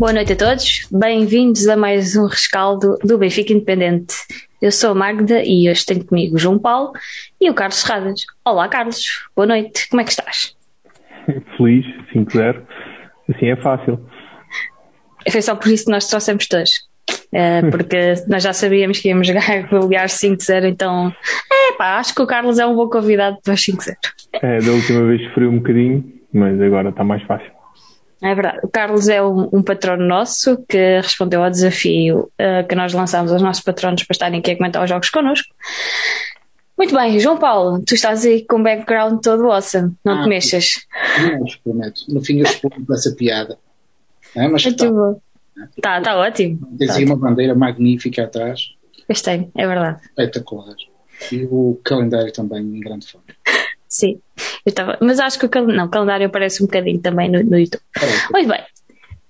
Boa noite a todos, bem-vindos a mais um rescaldo do Benfica Independente. Eu sou a Magda e hoje tenho comigo o João Paulo e o Carlos Serradas. Olá Carlos, boa noite, como é que estás? Feliz, 5-0, assim é fácil. Foi só por isso que nós trouxemos dois, uh, porque nós já sabíamos que íamos jogar golear 5-0, então é pá, acho que o Carlos é um bom convidado para 5-0. É, da última vez sofreu um bocadinho, mas agora está mais fácil. É verdade. O Carlos é um, um patrono nosso que respondeu ao desafio uh, que nós lançámos aos nossos patronos para estarem aqui a comentar os jogos connosco. Muito bem, João Paulo, tu estás aí com um background todo awesome, não ah, te mexas. Não, prometo. No fim eu exponho com essa piada. É, mas está tá, tá ótimo. Tens tá aí uma bandeira magnífica atrás. Gostei, é verdade. Espetacular. E o calendário também em grande forma. Sim, eu estava. Mas acho que o, cal... não, o calendário aparece um bocadinho também no, no YouTube. É. Muito bem.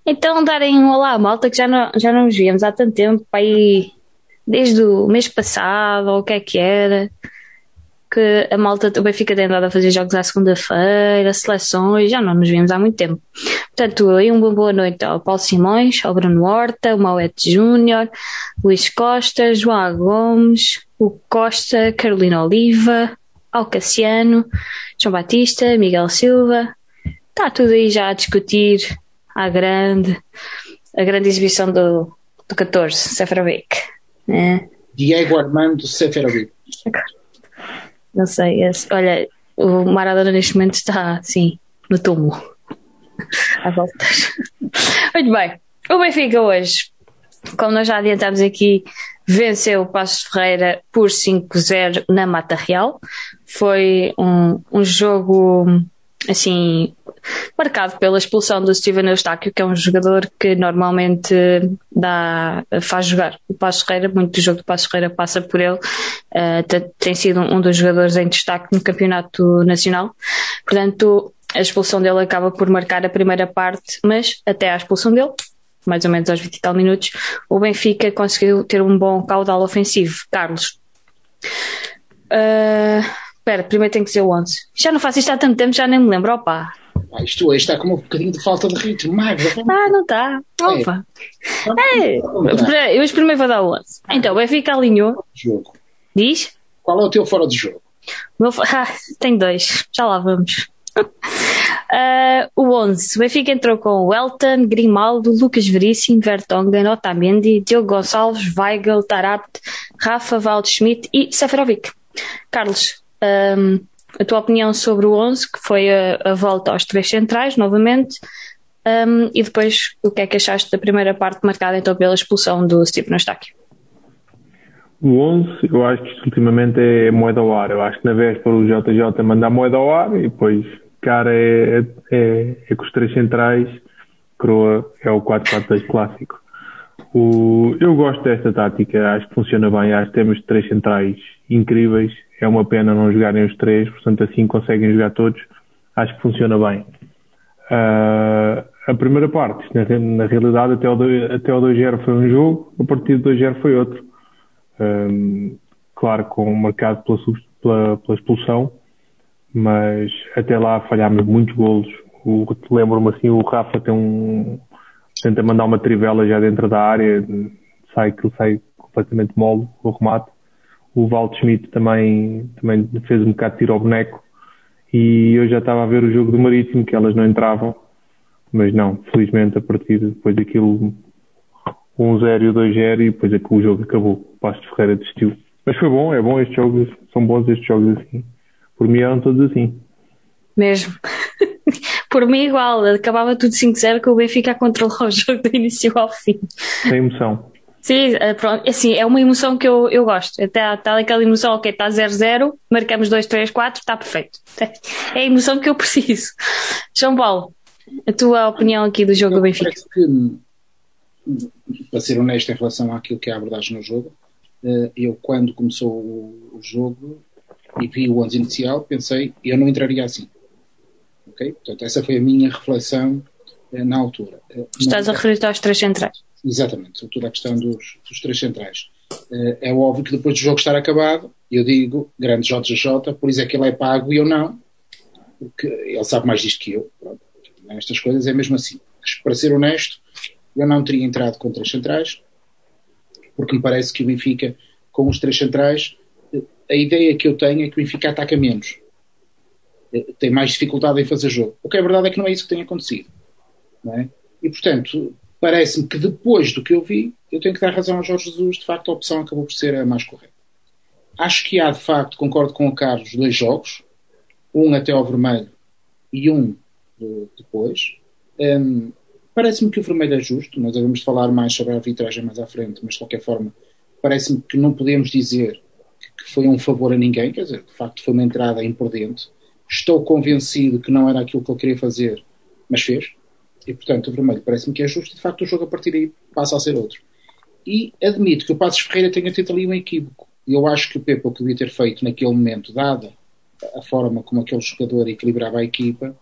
Então darem um olá à malta que já não, já não nos víamos há tanto tempo, aí desde o mês passado, ou o que é que era, que a malta também fica tem andado a fazer jogos à segunda-feira, seleções, já não nos vimos há muito tempo. Portanto, aí uma boa noite ao Paulo Simões, ao Bruno Horta, o Mauete Júnior, Luís Costa, João Gomes, o Costa, Carolina Oliva, ao Cassiano, João Batista, Miguel Silva. Está tudo aí já a discutir a grande, a grande exibição do, do 14, Seferovic. É. Diego Armando Seferovic. Não sei, esse, olha, o Maradona neste momento está assim, no túmulo. A voltas. Muito bem. O Benfica hoje, como nós já adiantámos aqui, venceu o Passos Ferreira por 5-0 na Mata Real. Foi um, um jogo assim marcado pela expulsão do Steven Eustáquio, que é um jogador que normalmente dá, faz jogar o Passos Ferreira, muito do jogo do Passos Ferreira passa por ele, uh, tem sido um dos jogadores em destaque no campeonato nacional, portanto a expulsão dele acaba por marcar a primeira parte, mas até à expulsão dele mais ou menos aos 20 e tal minutos, o Benfica conseguiu ter um bom caudal ofensivo. Carlos. Uh, espera, primeiro tem que ser o 11. Já não faço isto há tanto tempo, já nem me lembro, opa. Ah, isto hoje está com um bocadinho de falta de ritmo, Magda. Ah, não está. Opa. É. É. Eu primeiro vou dar o 11. Então, o Benfica alinhou. Jogo. Diz? Qual é o teu fora de jogo? Meu... Ah, tem dois. Já lá vamos. Uh, o 11, o Benfica entrou com Welton, Grimaldo, Lucas Veríssimo, Vertonghen, Otamendi, Diogo Gonçalves, Weigl, Tarapt, Rafa, Waldschmidt e Seferovic. Carlos, um, a tua opinião sobre o 11, que foi a, a volta aos três centrais, novamente, um, e depois o que é que achaste da primeira parte marcada então pela expulsão do Steve Eustáquio? O 11, eu acho que ultimamente é moeda ao ar. Eu acho que na véspera o JJ manda a moeda ao ar e depois cara é, é, é com os três centrais, Croa é o 4-4-2 clássico. O, eu gosto desta tática, acho que funciona bem, acho que temos três centrais incríveis, é uma pena não jogarem os três, portanto assim conseguem jogar todos, acho que funciona bem. Uh, a primeira parte, na, na realidade até o, 2, até o 2-0 foi um jogo, a partir do 2-0 foi outro. Um, claro, com marcado pela, pela, pela expulsão, mas até lá falhámos muitos golos. Lembro-me assim, o Rafa tem um, tenta mandar uma trivela já dentro da área, sai que sai completamente mole o remate. O Walt Schmidt também, também fez um bocado de tiro ao boneco e eu já estava a ver o jogo do Marítimo que elas não entravam, mas não, felizmente a partir depois daquilo 1-0 e 2-0 e depois é que o jogo acabou, o Pasto Ferreira desistiu. Mas foi bom, é bom estes jogos, são bons estes jogos assim. Por mim eram todos assim. Mesmo. Por mim igual, acabava tudo 5-0 com o Benfica a controlar o jogo do início ao fim. Tem emoção. Sim, eh, pronto, assim, é uma emoção que eu, eu gosto. Até está aquela emoção, ok, está 0-0, marcamos 2, 3, 4, está perfeito. É a emoção que eu preciso. João Paulo, a tua opinião aqui do jogo eu do Benfica? Que, para ser honesto em relação àquilo que é a abordagem no jogo, eh, eu quando começou o jogo e vi o 11 inicial, pensei, eu não entraria assim. Ok? Portanto, essa foi a minha reflexão eh, na altura. Eh, Estás a referir-te aos três centrais? Exatamente, sobretudo a questão dos, dos três centrais. Eh, é óbvio que depois do jogo estar acabado, eu digo, grande JJ, por isso é que ele é pago e eu não, porque ele sabe mais disto que eu. Pronto. Estas coisas é mesmo assim. Mas, para ser honesto, eu não teria entrado com três centrais, porque me parece que o Benfica, com os três centrais, a ideia que eu tenho é que o Benfica ataca menos. Tem mais dificuldade em fazer jogo. O que é verdade é que não é isso que tem acontecido. É? E, portanto, parece-me que depois do que eu vi, eu tenho que dar razão ao Jorge Jesus, de facto a opção acabou por ser a mais correta. Acho que há, de facto, concordo com o Carlos, dois jogos, um até ao vermelho e um depois. Um, parece-me que o vermelho é justo, nós devemos falar mais sobre a arbitragem mais à frente, mas de qualquer forma, parece-me que não podemos dizer que foi um favor a ninguém, quer dizer, de facto foi uma entrada imprudente. Estou convencido que não era aquilo que ele queria fazer, mas fez. E, portanto, o vermelho parece-me que é justo. De facto, o jogo a partir daí passa a ser outro. E admito que o Passos Ferreira tenha tido ali um equívoco. Eu acho que o Pepe o que devia ter feito naquele momento, dada a forma como aquele jogador equilibrava a equipa,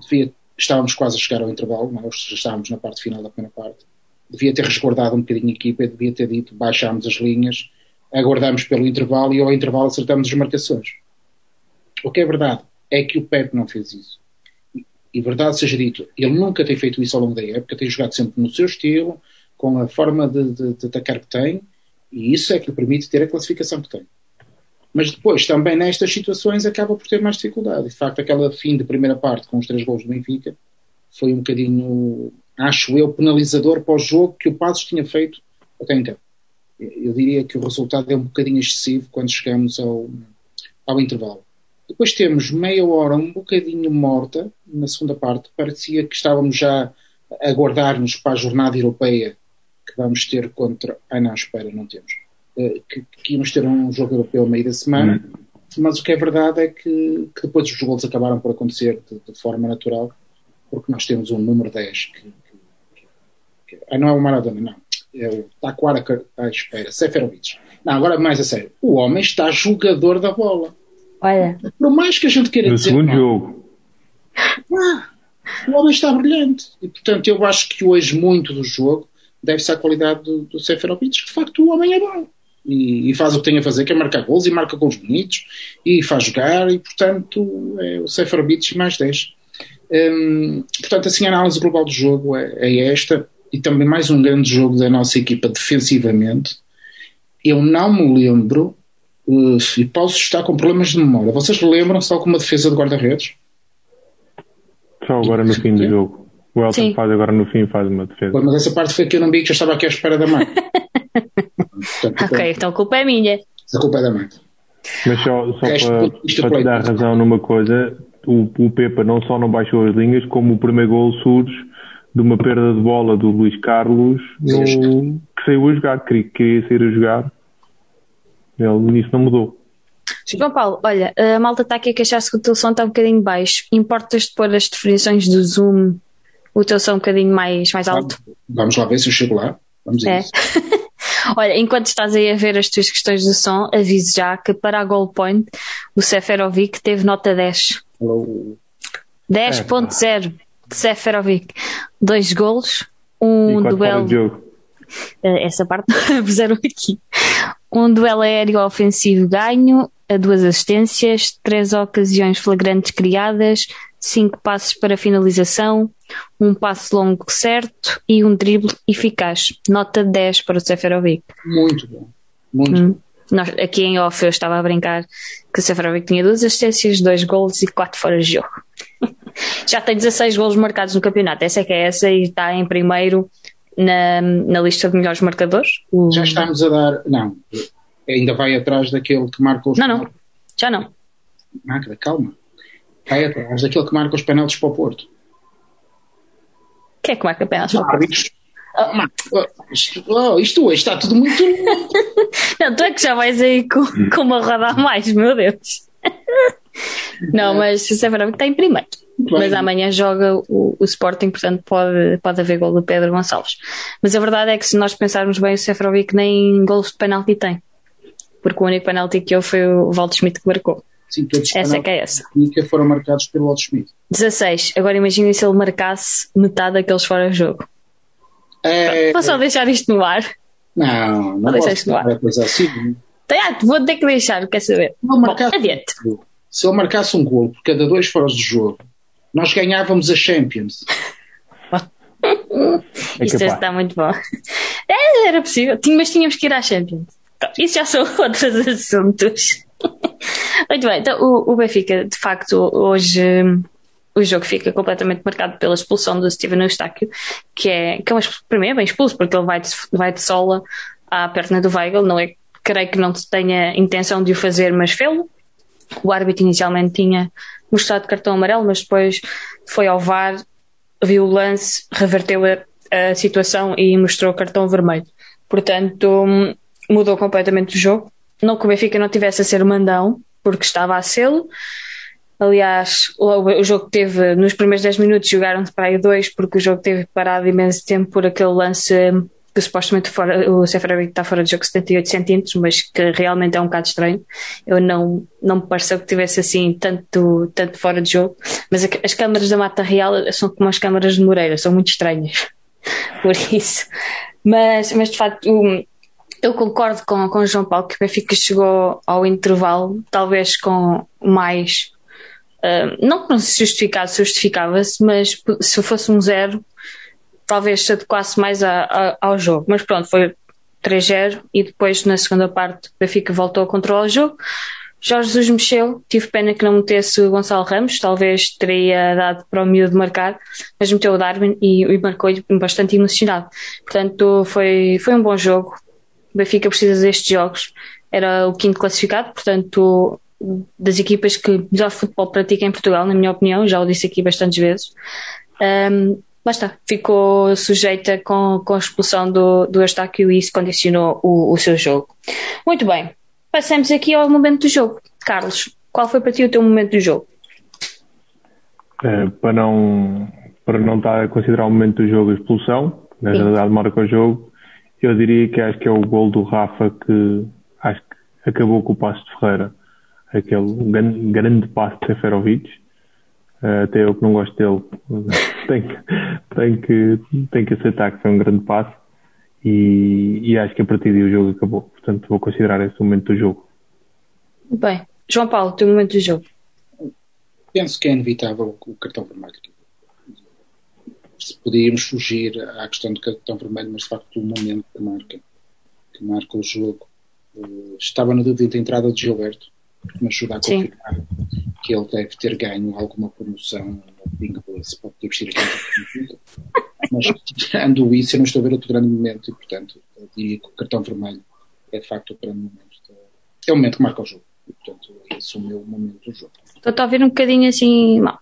devia, estávamos quase a chegar ao intervalo, nós já estávamos na parte final da primeira parte, devia ter resguardado um bocadinho a equipa, devia ter dito baixámos as linhas, aguardamos pelo intervalo e ao intervalo acertamos as marcações. O que é verdade é que o Pepe não fez isso e verdade seja dito, ele nunca tem feito isso ao longo da época, tem jogado sempre no seu estilo, com a forma de, de, de atacar que tem, e isso é que lhe permite ter a classificação que tem. Mas depois, também nestas situações, acaba por ter mais dificuldade. De facto, aquela fim de primeira parte com os três gols do Benfica foi um bocadinho, acho eu, penalizador para o jogo que o Passos tinha feito até então. Eu diria que o resultado é um bocadinho excessivo quando chegamos ao, ao intervalo. Depois temos meia hora um bocadinho morta na segunda parte. Parecia que estávamos já a aguardar-nos para a jornada europeia que vamos ter contra. Ah, não, espera, não temos. Uh, que, que íamos ter um jogo europeu a meio da semana. Uhum. Mas o que é verdade é que, que depois os gols acabaram por acontecer de, de, forma natural, porque nós temos um número 10 que. que, que ah, não é o Maradona, não. É o Taquara. Ah, espera, Seferovic. Não, agora mais a sério. O homem está jogador da bola Olha. Por mais que a gente queira no dizer. No segundo jogo. Ah, o homem está brilhante. E, portanto, eu acho que hoje muito do jogo deve-se à qualidade do, do Seferovic, que de facto o homem é bom. E, e, faz o que tem a fazer, que é marcar gols e marca gols bonitos e faz jogar e, portanto, é o Seferovic mais 10. Hum, portanto, assim, a análise global do jogo é, é esta e também mais um grande jogo da nossa equipa defensivamente. Eu não me lembro uh, e posso estar com problemas de memória. Vocês lembram-se de alguma defesa de guarda-redes? Só agora no fim do jogo. O Elton Sim. faz agora no fim faz uma defesa. mas essa parte foi que eu não vi que eu estava aqui à espera da mãe. Portanto, ok, então a culpa é minha. A culpa é da mãe. Mas só, só para, para te dar razão numa coisa, o, o Pepa não só não baixou as linhas, como o primeiro gol surge de uma perda de bola do Luís Carlos no, que saiu a jogar, queria, queria sair a jogar ele nisso não mudou. João Paulo, olha, a malta está aqui a queixar-se que o teu som está um bocadinho baixo. Importas-te pôr as definições do Zoom, o teu som um bocadinho mais, mais alto? Vamos lá ver se eu chego lá. Vamos é. Olha, enquanto estás aí a ver as tuas questões do som, aviso já que para a Goal Point o Seferovic teve nota 10. 10.0 de Seferovic. Dois golos, um duelo. Eh, essa parte puseram aqui um duelo aéreo ofensivo ganho, a duas assistências, três ocasiões flagrantes criadas, cinco passos para finalização, um passo longo certo e um drible eficaz. Nota 10 para o Seferovic. Muito bom. Muito hum. Nós, aqui em off eu estava a brincar que o Seferovic tinha duas assistências, dois golos e quatro fora de jogo. Já tem 16 golos marcados no campeonato. Essa é que é essa e está em primeiro na, na lista de melhores marcadores. Já estamos a dar. Não, ainda vai atrás daquele que marca os. Não, não, já não. Magda, calma. Vai atrás daquele que marca os penaltis para o Porto. Quem é que marca penaltis para o Porto? Ah, isto, oh, isto hoje está tudo muito. não, tu é que já vais aí com, com uma roda a mais, meu Deus. Não, mas sinceramente está em primeiro. Mas amanhã joga o, o, Sporting, portanto pode, pode haver gol do Pedro Gonçalves. Mas a verdade é que se nós pensarmos bem, o Seferovic nem gols de penalti tem. Porque o único penalti que houve foi o Walter Schmidt que marcou. Sim, todos essa é que é essa. que foram marcados pelo Walter Schmidt. 16. Agora imaginem se ele marcasse metade daqueles fora de jogo. É... Vou só deixar isto no ar. Não, não vou deixar isto no ar. Coisa assim. Tá, vou ter que deixar, quer saber? Bom, adiante. Se ele marcasse um gol por cada dois fora de jogo, nós ganhávamos a Champions. É Isto capaz. está muito bom. É, era possível, mas tínhamos que ir à Champions. Isso já são outros assuntos. Muito bem, então o, o Benfica, de facto, hoje o jogo fica completamente marcado pela expulsão do Steven Eustáquio, que é, que é mim é bem expulso, porque ele vai de, vai de sola à perna do Weigl, não é, creio que não tenha intenção de o fazer, mas fê-lo. O árbitro inicialmente tinha mostrado cartão amarelo, mas depois foi ao VAR, viu o lance, reverteu a, a situação e mostrou o cartão vermelho. Portanto, mudou completamente o jogo. Não que o Benfica não tivesse a ser mandão, porque estava a sê-lo. Aliás, o, o jogo teve, nos primeiros 10 minutos, jogaram-se para aí dois, porque o jogo teve parado imenso tempo por aquele lance que supostamente fora, o Seferovic está fora de jogo 78 centímetros, mas que realmente é um bocado estranho. Eu não, não me pareceu que tivesse assim tanto, tanto fora de jogo. Mas as câmaras da Mata Real são como as câmaras de Moreira, são muito estranhas. Por isso. Mas, mas de facto, eu concordo com, com o João Paulo que o Benfica chegou ao intervalo, talvez com mais. ah, não que não se justificasse, justificava-se, mas se fosse um zero, talvez se adequasse mais a- a- ao jogo. Mas pronto, foi 3-0 e depois na segunda parte o Benfica voltou a controlar o jogo. Jorge Jesus mexeu, tive pena que não metesse o Gonçalo Ramos, talvez teria dado para o miúdo marcar, mas meteu o Darwin e, e marcou-lhe bastante emocionado. Portanto, foi, foi um bom jogo. O Benfica precisa destes jogos. Era o quinto classificado, portanto, das equipas que melhor futebol pratica em Portugal, na minha opinião, já o disse aqui bastantes vezes. Um, lá está, ficou sujeita com, com a expulsão do, do Eustáquio e isso condicionou o, o seu jogo. Muito bem, passamos aqui ao momento do jogo. Carlos, qual foi para ti o teu momento do jogo? Eh, para não para não estar a considerar o momento do jogo a expulsão, na Sim. realidade marca o jogo, eu diria que acho que é o gol do Rafa que acho que acabou com o passo de Ferreira. Aquele grande, grande passo de Seferovic. Eh, até eu que não gosto dele, tenho, que- tenho, que, tenho que aceitar que foi um grande passo. E, e acho que a partir daí o jogo acabou. Portanto, vou considerar esse o momento do jogo. Bem, João Paulo, o teu momento do jogo. Penso que é inevitável o cartão vermelho. Se podíamos fugir à questão do cartão vermelho, mas de facto o momento que marca, que marca o jogo. Eh, Estava na dúvida entre a entrada de Gilberto, me ajuda a confirmar que ele deve ter ganho alguma promoção no Bingo se pode ter vestido aqui. Mas tirando isso, eu não estou a ver outro grande momento e, portanto, eu diria que o cartão vermelho é de facto o grande momento. É o momento que marca o jogo. E, portanto, esse é o meu momento do jogo. Estou a ouvir um bocadinho assim mal.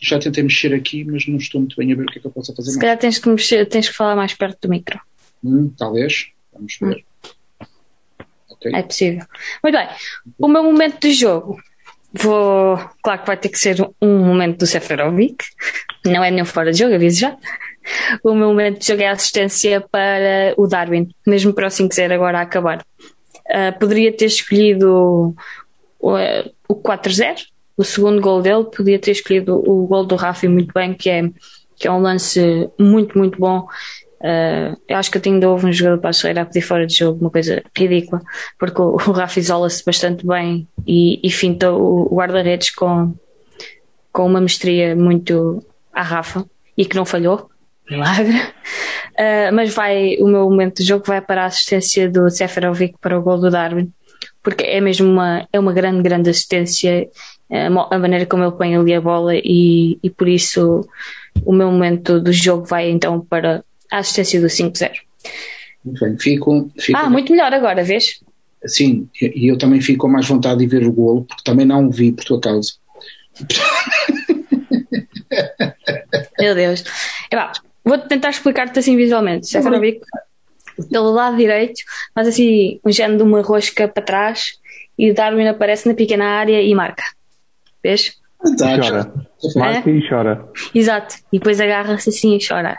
Já tentei mexer aqui, mas não estou muito bem a ver o que é que eu posso fazer Se mais. calhar tens que, mexer, tens que falar mais perto do micro. Hum, talvez. Vamos ver. É possível. Muito bem. O meu momento de jogo. Vou. Claro que vai ter que ser um momento do Seferovic. Não é nenhum fora de jogo, aviso já. O meu momento de jogo é a assistência para o Darwin, mesmo para o 5-0 agora a acabar. Ah, poderia ter escolhido o, eh, o 4-0, o segundo gol dele, podia ter escolhido o gol do Rafi muito bem, que é, que é um lance muito, muito bom. Ah, eu acho que até ainda houve um jogador para a Ferreira a pedir fora de jogo, uma coisa ridícula, porque o, o Rafa isola-se bastante bem e, e finta o, guarda-redes com, com uma mestria muito à Rafa e que não falhou. Milagre. Ah, mas vai, o meu momento de jogo vai para a assistência do Seferovic para o gol do Darwin, porque é mesmo uma, é uma grande, grande assistência, a mo- a maneira como ele põe ali a bola e, e por isso o meu momento do jogo vai então para a assistência do 5-0. Muito bem. Fico, fico Ah, muito melhor agora, vês? Sim, e eu também fico com mais vontade de ver o golo, porque também não o vi por tua causa. Meu Deus. Vou tentar explicar-te assim visualmente. Seferovic, pelo lado direito, faz assim um género de uma rosca para trás e o Darwin aparece na pequena área e marca. Vês? Tá, Chora. Marca e chora. Exato. E depois agarra-se assim a chorar.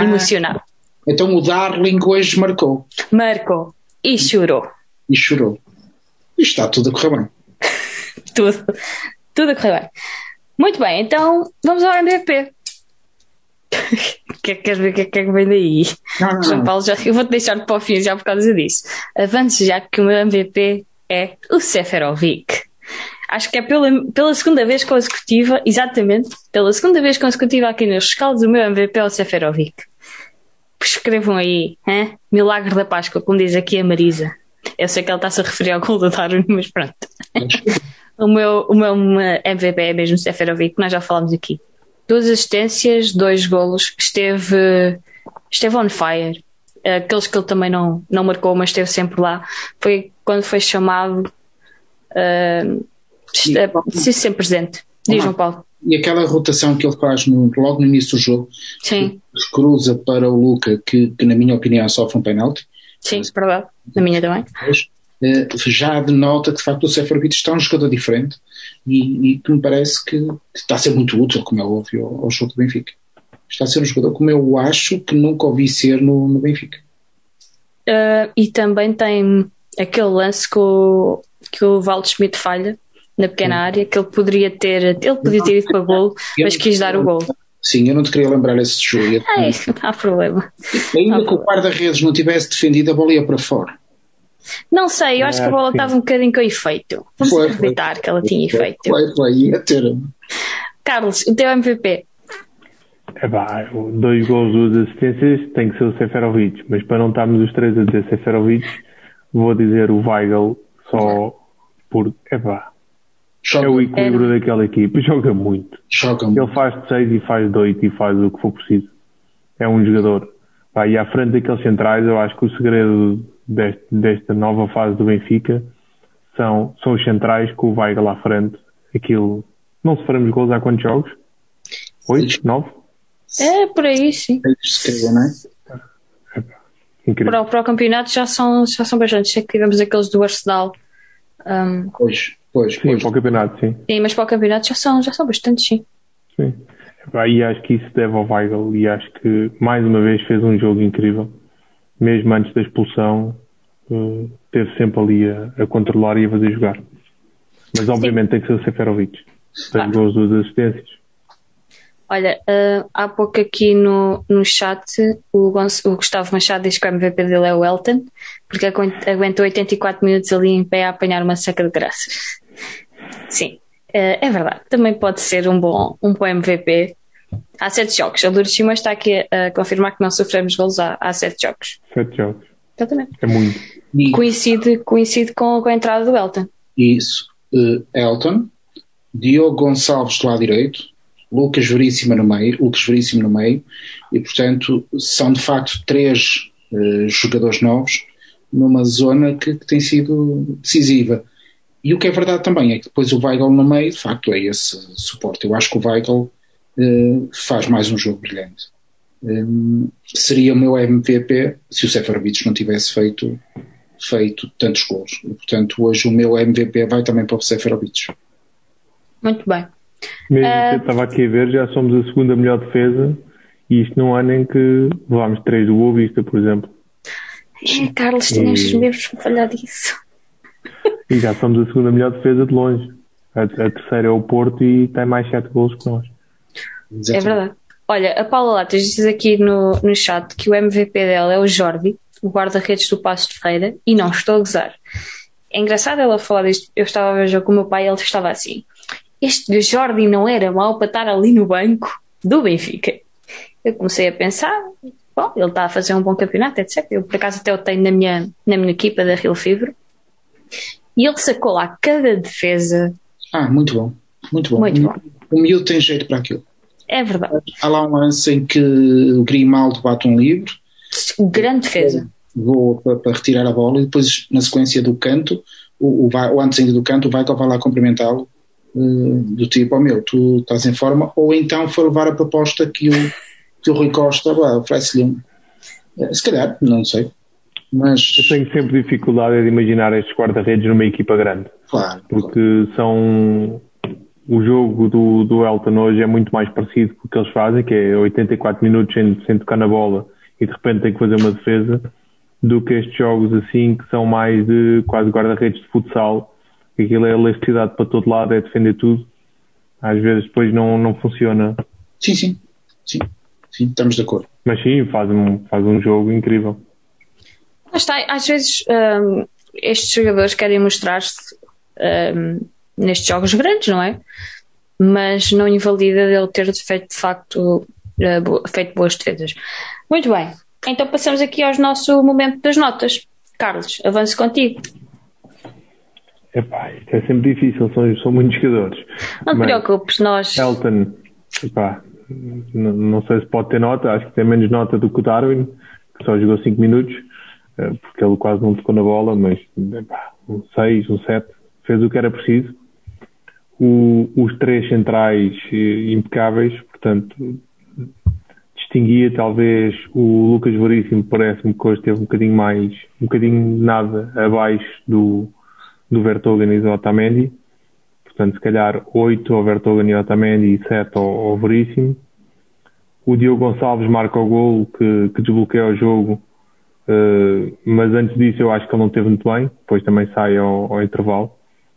Ah. Emocionado. Então o Darling hoje marcou Marcou. E chorou. e chorou. Isto está tudo a correr bem. Tudo. Tudo a correr bem. Muito bem, então vamos ao MVP. Quer- Queres ver o que é que vem daí? Não, não, João. Paulo, já, eu vou-te deixar para o fim já por causa disso. Avance já que o meu MVP é o Seferovic. Acho que é pela, pela segunda vez consecutiva, exatamente, pela segunda vez consecutiva aqui nos escalos, o meu MVP é o Seferovic. Escrevam aí, hein? Milagre da Páscoa, como diz aqui a Marisa. Eu sei que ela está-se a referir ao gol do Darwin, mas pronto. o, meu, o meu MVP é mesmo Seferovic, nós já falámos aqui. Duas assistências, dois golos, esteve, esteve on fire. Aqueles que ele também não, não marcou, mas esteve sempre lá. Foi quando foi chamado, uh, se sempre presente. Diz, João Paulo. E aquela rotação que ele faz no, logo no início do jogo, Sim. cruza para o Luca, que, que na minha opinião sofre um penalti. Sim, verdade. Na minha também. Eh, já denota que de facto o Seferovic está um jogador diferente e, e que me parece que, que, está a ser muito útil, como é óbvio, ao, ao jogo do Benfica. Está a ser um jogador como eu acho que nunca ouvi ser no, no Benfica. Uh, e também tem aquele lance que o, que o Valdo Schmidt falha na pequena Sim. área, que ele poderia ter, ele podia ter ido para gol, mas quis dar o gol. Sim, eu não te queria lembrar esse jogo. Ai, não há problema. Ainda que o guarda-redes não tivesse defendido, a bola ia para fora. Não sei, eu acho que a bola estava um bocadinho com efeito. Vamos foi, acreditar foi. que ela tinha efeito. Foi, foi, ia ter. Carlos, o teu MVP? É pá, dois gols, duas assistências, tem que ser o Seferovic, mas para não estarmos os três a dizer Seferovic, vou dizer o Weigl só por. É pá. É o equilíbrio é. daquela equipe, joga muito. Joga muito. Ele faz de 6 e faz de 8 e faz o que for preciso. É um jogador. Pá, e à frente daqueles centrais, eu acho que o segredo deste, desta nova fase do Benfica são, são os centrais com o Weigl à frente. Aquilo. Não sofremos gols há quantos jogos? 8? 9? É, por aí, sim. É não é? Incrível. Para, o, para o campeonato já são, já são bastantes. Sei que tivemos aqueles do Arsenal. Um, pois, pois, Sim, pois. para o campeonato, sim. Sim, mas para o campeonato já são, já são bastantes, sim. Sim. E acho que isso deve ao Weigl e acho que mais uma vez fez um jogo incrível. Mesmo antes da expulsão, uh, teve sempre ali a, a, controlar e a fazer jogar. Mas obviamente sim. tem que ser o Seferovic. Tem ah. gols, duas assistências. Olha, uh, há pouco aqui no, no chat o, o, Gustavo Machado diz que o MVP dele é o Elton, porque aguentou 84 minutos ali em pé a apanhar uma seca de graças. Sim, uh, é verdade. Também pode ser um bom, um bom MVP. Há sete jogos. A Lourdes Simões está aqui a confirmar que não sofremos gols há, há sete jogos. Sete jogos. Exatamente. É muito. E... Coincide, coincide com, com a entrada do Elton. Isso. Uh, Elton, Diogo Gonçalves do lado direito, Lucas Veríssimo no meio, Lucas Veríssimo no meio, e portanto são de facto três uh, jogadores novos numa zona que, que, tem sido decisiva. E o que é verdade também é que depois o Weigl no meio, de facto, é esse suporte. Eu acho que o Weigl uh, faz mais um jogo brilhante. Um, seria o meu MVP se o Seferovic não tivesse feito, feito tantos gols. E, portanto, hoje o meu MVP vai também para o Seferovic. Muito bem. Mesmo uh... que eu estava aqui a ver, já somos a segunda melhor defesa e isto num ano em que levámos três do Boa Vista, por exemplo. É, Carlos, tinhas e... mesmo para falhar disso. E já somos a segunda melhor defesa de longe. A, a terceira é o Porto e tem mais sete gols que nós. É verdade. Olha, a Paula Latas diz aqui no, no chat que o MVP dela é o Jordi, o guarda-redes do Passo de Feira, e não estou a gozar. É engraçado ela falar disto. Eu estava a ver o jogo com o meu pai e ele estava assim este Jordi não era mau para estar ali no banco do Benfica. Eu comecei a pensar, bom, ele está a fazer um bom campeonato, etc. Eu, por acaso, até o tenho na minha, na minha equipa da Rio Fever. E ele sacou lá cada defesa. Ah, muito bom. Muito bom. Muito bom. O miúdo tem jeito para aquilo. É verdade. Há lá um lance em que o Grimaldo bate um livro. Grande defesa. Vou para, retirar a bola e depois, na sequência do canto, o, o, o antes ainda do canto, o Weigl vai lá cumprimentá-lo do tipo, oh meu, tu estás em forma, ou então foi levar a proposta que o, que o Rui Costa oferece-lhe um. Eh, se calhar, não sei. Mas... Eu tenho sempre dificuldade de imaginar estes guarda-redes numa equipa grande. Claro. Porque claro. são. O jogo do, do Elton hoje é muito mais parecido com o que eles fazem, que é 84 minutos sem, sem tocar na bola e de repente tem que fazer uma defesa, do que estes jogos assim que são mais de quase guarda-redes de futsal aquilo é elasticidade para todo lado, é defender tudo. Às vezes depois não, não funciona. Sim, sim, sim, sim, estamos de acordo. Mas sim, faz um, faz um jogo incrível. Está, às vezes um, estes jogadores querem mostrar-se um, nestes jogos grandes, não é? Mas não invalida ele ter feito de facto feito boas defesas. Muito bem, então passamos aqui ao nosso momento das notas. Carlos, avance contigo. Epá, isto é sempre difícil, são, são muitos jogadores. Não te preocupes, nós. Elton, epá, não, não, sei se pode ter nota, acho que tem menos nota do que o Darwin, que só jogou 5 minutos, porque ele quase não tocou na bola, mas epá, um 6, um 7, fez o que era preciso. O, os três centrais eh, impecáveis, portanto, distinguia talvez o Lucas Veríssimo, parece-me que hoje teve um bocadinho mais, um bocadinho nada abaixo do, do Vertogen e do Otamendi. Portanto, se calhar 8 ao Vertogen e Otamendi e 7 ao, ao Veríssimo. O Diogo Gonçalves marca o gol que, que desbloqueia o jogo, uh, mas antes disso eu acho que ele não teve muito bem, depois também sai ao, ao intervalo,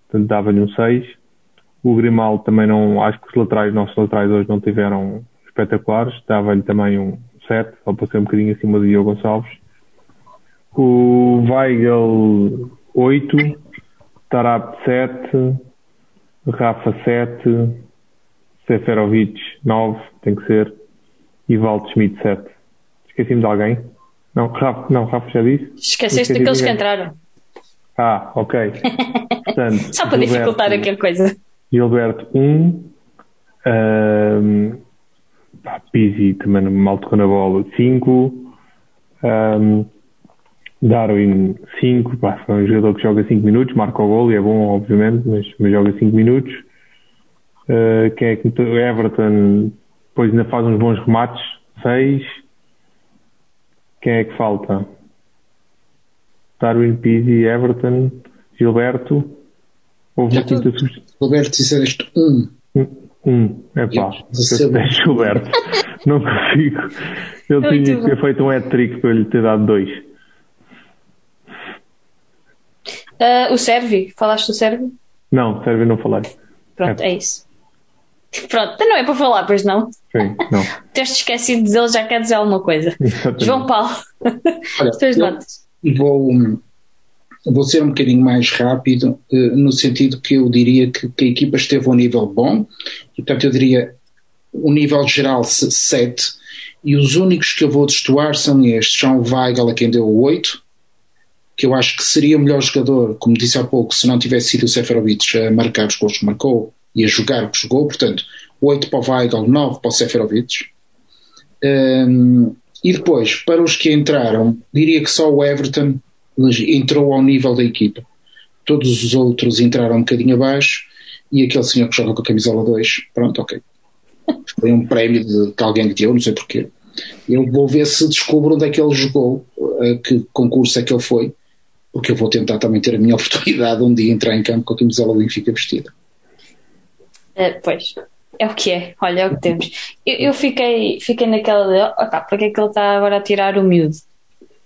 portanto dava-lhe um 6. O Grimaldo também não, acho que os laterais, nossos laterais hoje não tiveram espetaculares, dava-lhe também um 7, só para ser um bocadinho acima do Diogo Gonçalves. O Weigel 8, Tarap 7, Rafa 7, Seferovic 9, tem que ser, e Valdo Schmidt 7. Esqueci-me de alguém? Não, Rafa, não, Rafa já disse? Esqueceste daqueles que entraram. Ah, ok. Portanto, Só para Gilberto, dificultar aqui a coisa. Gilberto 1, um, pá, Pizzi também mal tocou na bola 5, um, Darwin 5, pá, foi um jogador que joga 5 minutos, marca o gol e é bom, obviamente, mas, mas joga 5 minutos. Uh, quem é que Everton depois ainda faz uns bons remates, 6. Quem é que falta? Darwin, Pizzi, Everton, Gilberto. Houve uma quinta substituição. Gilberto, disseste 1. Um. Um, é pá, eu Gilberto. não consigo. Ele tinha que ter feito um hat-trick para eu lhe ter dado dois. Uh, o Servi, falaste do Servi? Não, Servi não falei. Pronto, é, é isso. Pronto, então não é para falar, pois não? Sim, não. Teres esquecido de dizer, já quer dizer alguma coisa. Exatamente. João Paulo, Olha, as tuas notas. Vou, vou ser um bocadinho mais rápido, uh, no sentido que eu diria que, que, a equipa esteve a um nível bom, portanto eu diria o nível geral 7, e os únicos que eu vou destoar são estes, são o Weigel a quem deu o 8, que eu acho que seria o melhor jogador, como disse há pouco, se não tivesse sido o Seferovic a marcar os gols que marcou e a jogar o que jogou, portanto 8 para o Weigel, 9 para o Seferovic. Um, e depois, para os que entraram, diria que só o Everton entrou ao nível da equipa. Todos os outros entraram um bocadinho abaixo e aquele senhor que joga com a camisola 2, pronto, ok. Foi um prémio de, que alguém lhe deu, não sei porquê. Eu vou ver se descubro onde é que ele jogou, que concurso é que ele foi, porque eu vou tentar também ter a minha oportunidade um dia entrar em campo com a camisola do Benfica vestida. É, pois, é o que é, olha, é o que temos. Eu, eu fiquei, fiquei naquela de, oh, tá, porque é que ele está agora a tirar o miúdo?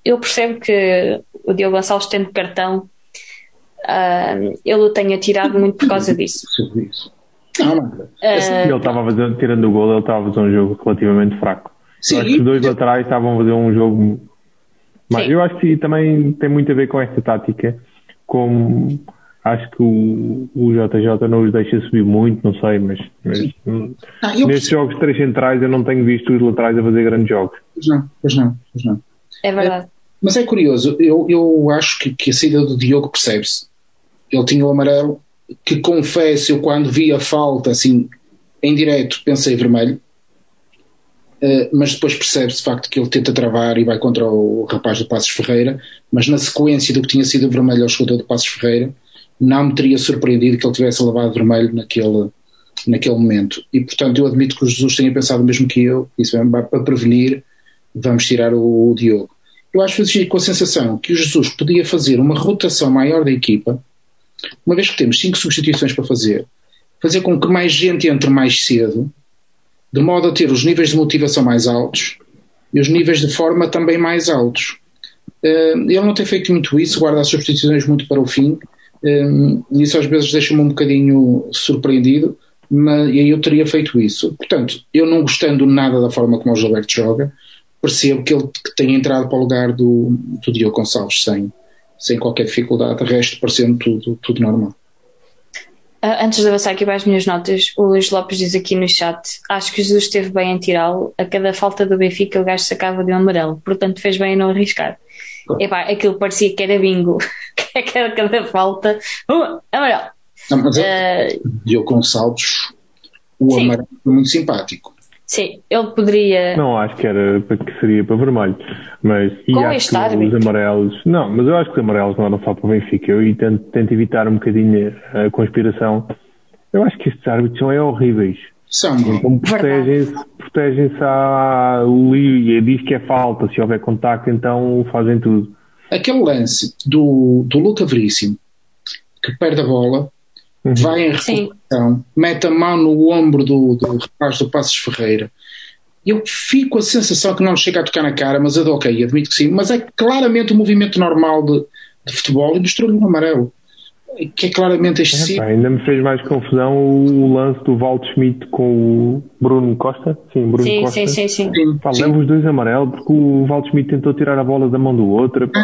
Eu percebo que o Diogo Gonçalves tendo cartão, uh, ele o tenha tirado muito por causa disso. Não, não. Uh, ele estava a fazer, tirando o gol, ele estava a fazer um jogo relativamente fraco. Sim. acho que os dois laterais estavam a fazer um jogo. Mas eu acho que também tem muito a ver com esta tática. Como acho que o, o JJ não os deixa subir muito, não sei, mas, mas ah, nestes jogos três centrais eu não tenho visto os laterais a fazer grandes jogos. Pois não, pois não, pois não. É verdade. Mas é curioso, eu, eu acho que, que a saída do Diogo percebe-se. Ele tinha o amarelo, que confesso, eu quando vi a falta, assim, em direto, pensei vermelho. Uh, mas depois percebe-se de facto que ele tenta travar e vai contra o rapaz do Passos Ferreira, mas na sequência do que tinha sido vermelho ao jogador do Passos Ferreira, não me teria surpreendido que ele tivesse levado vermelho naquele, naquele momento. E portanto eu admito que o Jesus tenha pensado mesmo que eu, isso é para prevenir, vamos tirar o, o Diogo eu acho que com a sensação que o Jesus podia fazer uma rotação maior da equipa, uma vez que temos cinco substituições para fazer, fazer com que mais gente entre mais cedo, de modo a ter os níveis de motivação mais altos e os níveis de forma também mais altos. Eh, ele não tem feito muito isso, guarda as substituições muito para o fim, e isso às vezes deixa-me um bocadinho surpreendido, mas aí eu teria feito isso. Portanto, eu não gostando nada da forma como o Gilberto joga, percebo que ele que tem entrado para o lugar do, do Diogo Gonçalves sem, sem qualquer dificuldade, de resto parecendo tudo, tudo normal. Ah, Antes de avançar aqui para as minhas notas, o Luís Lopes diz aqui no chat: Acho que Jesus esteve bem em tirá-lo. A cada falta do Benfica, o gajo sacava de um amarelo, portanto fez bem em não arriscar. Epá, aquilo parecia que era bingo. que era cada falta. Uh, amarelo. Não, mas ele Ah, Diogo Gonçalves, o Sim. amarelo foi muito simpático. sim, ele poderia. Não acho que era para que seria para vermelho. Mas e Com acho este que árbitro. os amarelos. Não, mas eu acho que os amarelos não eram só para o Benfica. Eu e tento, tento evitar um bocadinho a conspiração. Eu acho que estes árbitros são é horríveis. São, Então protegem-se protegem à e diz que é falta. Se houver contacto, então fazem tudo. Aquele lance do, do Luca Veríssimo, que perde a bola, Uhum. vai em recuperação, mete a mão no ombro do, do rapaz do Passos Ferreira. Eu fico a sensação que não lhe chega a tocar na cara, mas eu dou ok, admito que sim. Mas é claramente o movimento normal de, de futebol e mostrou-lhe um amarelo. Que é claramente excessivo. Epá, ainda me fez mais confusão o lance do Valdo Schmidt com o Bruno Costa. Sim, Bruno Sim, Costa. sim, sim, sim. Sim, Pá, sim. leva os dois amarelo porque o Valdo Schmidt tentou tirar a bola da mão do outro. Pá,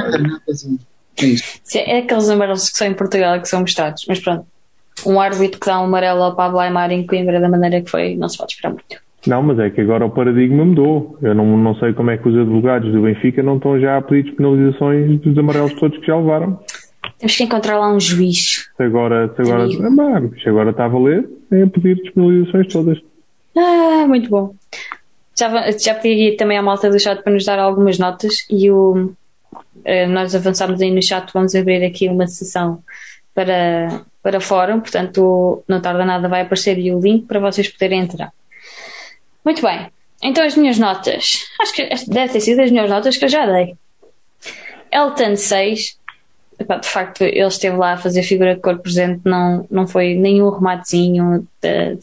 assim. É É aqueles amarelos que são em Portugal que são mostrados. Mas pronto, um árbitro que dá um amarelo ao Pablo Aymar em Coimbra da maneira que foi, não se pode esperar muito. Não, mas é que agora o paradigma mudou. Eu não, não sei como é que os advogados do Benfica não estão já a pedir penalizações dos amarelos todos que já levaram. Temos que encontrar lá um juiz. Se agora, se agora, ah, pá, se agora está a valer, é a pedir despenalizações todas. Ah, muito bom. Já, já pedi também à malta do chat para nos dar algumas notas e o, eh, nós avançamos aí no chat, vamos abrir aqui uma sessão para, para fórum, portanto não tarda nada, vai aparecer aí o link para vocês poderem entrar. Muito bem, então as minhas notas, acho que deve ter sido as melhores notas que eu já dei. Elton 6, Epá, de facto ele esteve lá a fazer figura de corpo presente, não, não foi nenhum rematezinho para,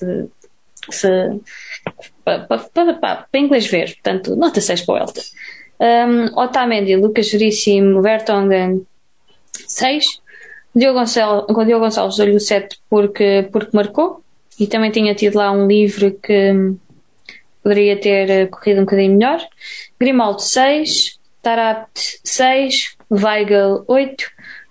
inglês ver, portanto, nota 6 para o Elton. Um, Otamendi, Lucas Veríssimo, Vertonghen, 6. Diogo Gonçalves, Diogo Gonçalves deu-lhe o 7 porque, porque marcou e também tinha tido lá um livre que poderia ter eh, corrido um bocadinho melhor. Grimaldo 6, Tarapt 6, Weigel 8,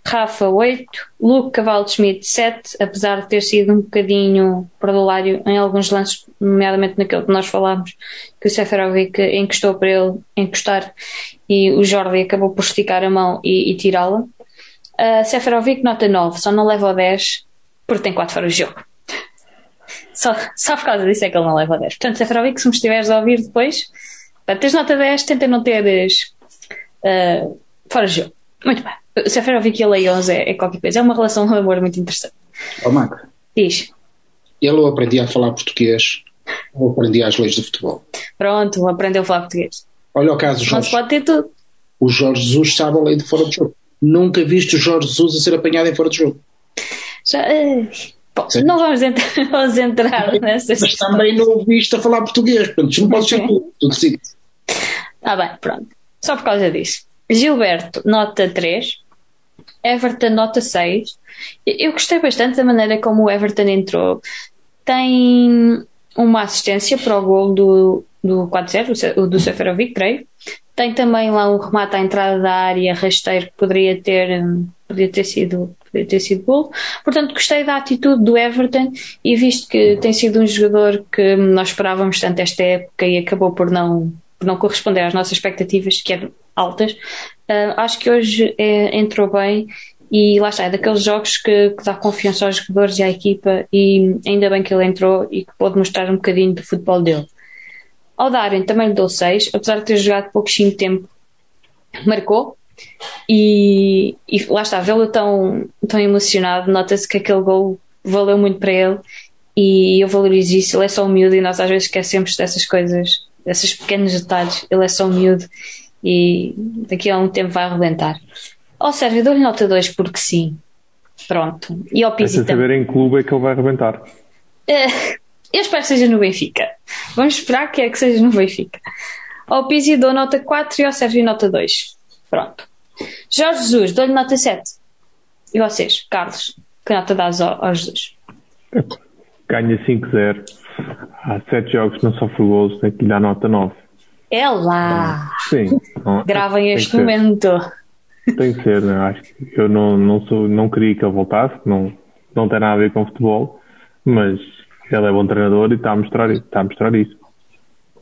Rafa 8, Luke Cavalo Schmidt 7, apesar de ter sido um bocadinho perdulário em alguns lances, nomeadamente naquele que nós falámos, que o Seferovic encostou para ele encostar e o Jordi acabou por esticar a mão e, e tirá-la. Uh, Seferovic nota 9, só não leva o 10 porque tem 4 fora do jogo. Só, só por causa disso é que ele não leva o 10. Portanto, Seferovic, se me estiveres a ouvir depois, para teres nota 10, tenta não teres uh, fora do jogo. Muito bem. Seferovic e a Lei 11 é, é qualquer coisa. É uma relação de amor muito interessante. Ó, Marco, Diz. ele ou aprendia a falar português ou aprendia as leis do futebol. Pronto, aprendeu a falar português. Olha o caso do Não se Jorge. pode ter tudo. O Jorge Jesus sabe a lei de fora de jogo. Nunca viste o Jorge Jesus a ser apanhado em fora de jogo. Já, eh, bom, Sim. não vamos entrar, vamos entrar nessas Mas também não o viste a falar português. Portanto, não pode ser Ok. tu. Tu decides. Ah, bem, pronto. Só por causa disso. Gilberto, nota 3. Everton, nota 6. Eu gostei bastante da maneira como o Everton entrou. Tem uma assistência para o gol do, do 4-0, o Se- o do Seferovic, creio. Tem também lá um remate à entrada da área rasteiro que poderia ter, poderia ter sido poderia ter sido gol. Portanto, gostei da atitude do Everton e visto que tem sido um jogador que nós esperávamos tanto esta época e acabou por não, por não corresponder às nossas expectativas, que eram altas, ah, acho que hoje eh, entrou bem e lá está, é daqueles jogos que, que dá confiança aos jogadores e à equipa e ainda bem que ele entrou e que pôde mostrar um bocadinho do futebol dele. Ao Darwin também lhe dou 6, apesar de ter jogado pouquinho tempo, marcou. E, e lá está, vê-lo tão, tão emocionado, nota-se que aquele gol valeu muito para ele e eu valorizo isso. Ele é só um miúdo e nós às vezes esquecemos dessas coisas, desses pequenos detalhes. Ele é só um miúdo e daqui a um tempo vai arrebentar. Ao Sérgio, dou-lhe nota 2 porque sim. Pronto. E ao É Pizzi também. saber em que clube é que ele vai arrebentar. Eh, eu espero que seja no Benfica. Vamos esperar que é que seja no Benfica. Ao Pizzi dou nota 4 e ao Sérgio nota 2. Pronto. Jorge Jesus, dou-lhe nota 7. E vocês, Carlos, que nota dás ao, ao Jesus? Ganha 5-0. Há 7 jogos, não sofre gols, tem que lhe dar nota 9. É lá! Sim. Gravem tem este momento. Tem que ser, né? acho que eu não, não, sou, não queria que ele voltasse, não, não tem nada a ver com futebol, mas ele é bom treinador e está a mostrar, está a mostrar isso.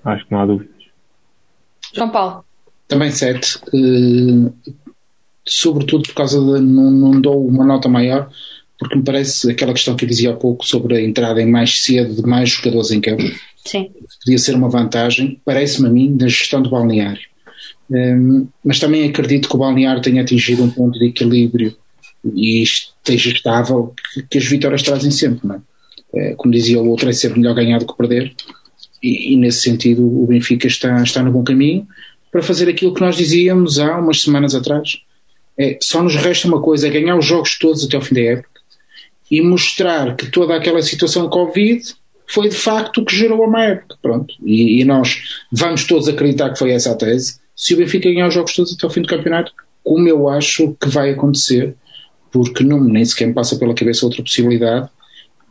Acho que não há dúvidas. João Paulo. Também sete. Uh, sobretudo por causa de. Não, não dou uma nota maior, porque me parece aquela questão que eu dizia há pouco sobre a entrada em mais cedo de mais jogadores em campo. Sim. Podia ser uma vantagem, parece-me a mim, na gestão do balneário. Um, mas também acredito que o balneário tenha atingido um ponto de equilíbrio e esteja estável que, que as vitórias trazem sempre, não é? é? Como dizia o outro, é sempre melhor ganhar do que perder. E, e, nesse sentido, o Benfica está, está no bom caminho para fazer aquilo que nós dizíamos há umas semanas atrás. É, só nos resta uma coisa: é ganhar os jogos todos até ao fim da época e mostrar que toda aquela situação Covid foi de facto o que gerou a má época. Pronto. E, e, nós vamos todos acreditar que foi essa a tese. Se o Benfica ganhar os jogos todos até ao fim do campeonato, como eu acho que vai acontecer, porque não, nem sequer me passa pela cabeça outra possibilidade,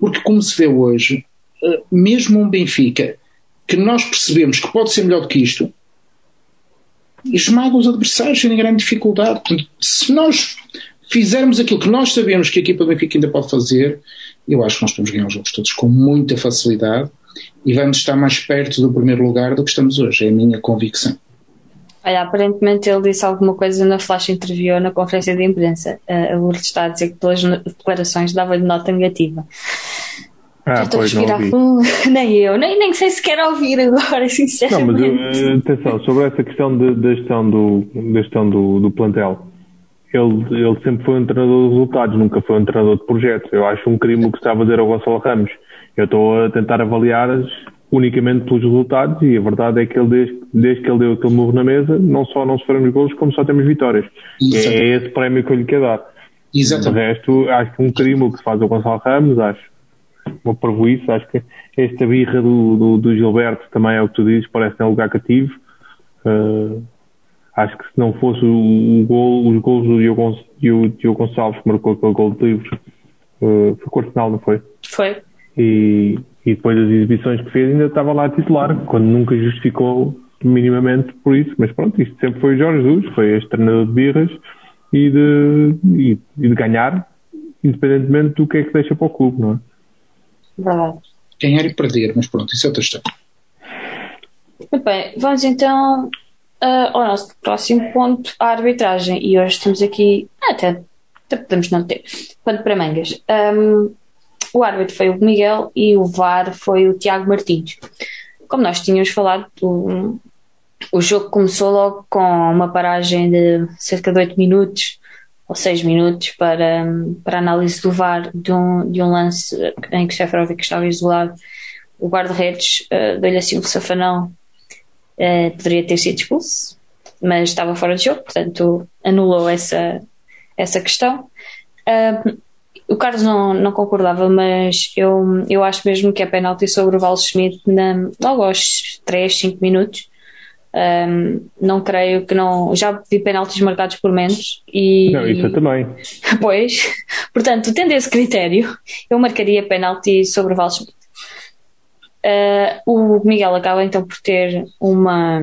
porque como se vê hoje, eh, mesmo um Benfica que nós percebemos que pode ser melhor do que isto, esmaga os adversários sem grande dificuldade. Se nós fizermos aquilo que nós sabemos que a equipa do Benfica ainda pode fazer, eu acho que nós podemos ganhar os jogos todos com muita facilidade e vamos estar mais perto do primeiro lugar do que estamos hoje, é a minha convicção. Olha, aparentemente ele disse alguma coisa na flash interview na conferência de imprensa. Uh, a Lourdes está a dizer que pelas declarações dava-lhe nota negativa. Ah, Já estou a respirar Nem eu, nem, nem sei se quero ouvir agora, sinceramente. Não, mas eu, atenção, sobre essa questão da gestão, do, da gestão do, do plantel ele, ele sempre foi um treinador de resultados, nunca foi um treinador de projetos. Eu acho um crime o que está a fazer ao Gonçalo Ramos. Eu estou a tentar avaliar unicamente pelos resultados e a verdade é que ele, desde, desde que ele deu aquele murro na mesa, não só não sofremos golos, como só temos vitórias. É esse prémio que eu lhe quero dar. Exatamente. De resto, acho que um crime o que se faz ao Gonçalo Ramos, acho uma isso, acho que esta birra do, do, do, Gilberto também é o que tu dizes, parece ter um lugar cativo. Uh, Acho que se não fosse o, o gol, os gols do Diogo, Diogo Gonçalves que marcou aquele gol de livre, uh, foi com o Arsenal, não foi? Foi. E, e depois das exibições que fez ainda estava lá a titular, quando nunca justificou minimamente por isso. Mas pronto, isto sempre foi o Jorge Jesus, foi este treinador de birras e de, e, e de ganhar, independentemente do que é que deixa para o clube, não é? Verdade. Ganhar e perder, mas pronto, isso é outra história. Muito bem, vamos então uh, ao nosso próximo ponto, a arbitragem. E hoje temos aqui, até, até podemos não ter, quanto para mangas. Um, o árbitro foi o Miguel e o VAR foi o Tiago Martins. Como nós tínhamos falado, o, o jogo começou logo com uma paragem de cerca de 8 minutos ou 6 minutos para, para análise do VAR de um, de um lance em que Seferovic estava isolado. O guarda-redes uh, deu-lhe assim um safanão uh, poderia ter sido expulso, mas estava fora de jogo, portanto anulou essa, essa questão. Uh, o Carlos não, não concordava, mas eu, eu acho mesmo que é penalti sobre o Val Schmidt na, logo aos 3, 5 minutos. Um, não creio que não. Já vi penaltis marcados por menos e. Não, isso eu também. Pois, portanto, tendo esse critério, eu marcaria penalti sobre o Val Schmidt. Uh, o Miguel acaba então por ter uma.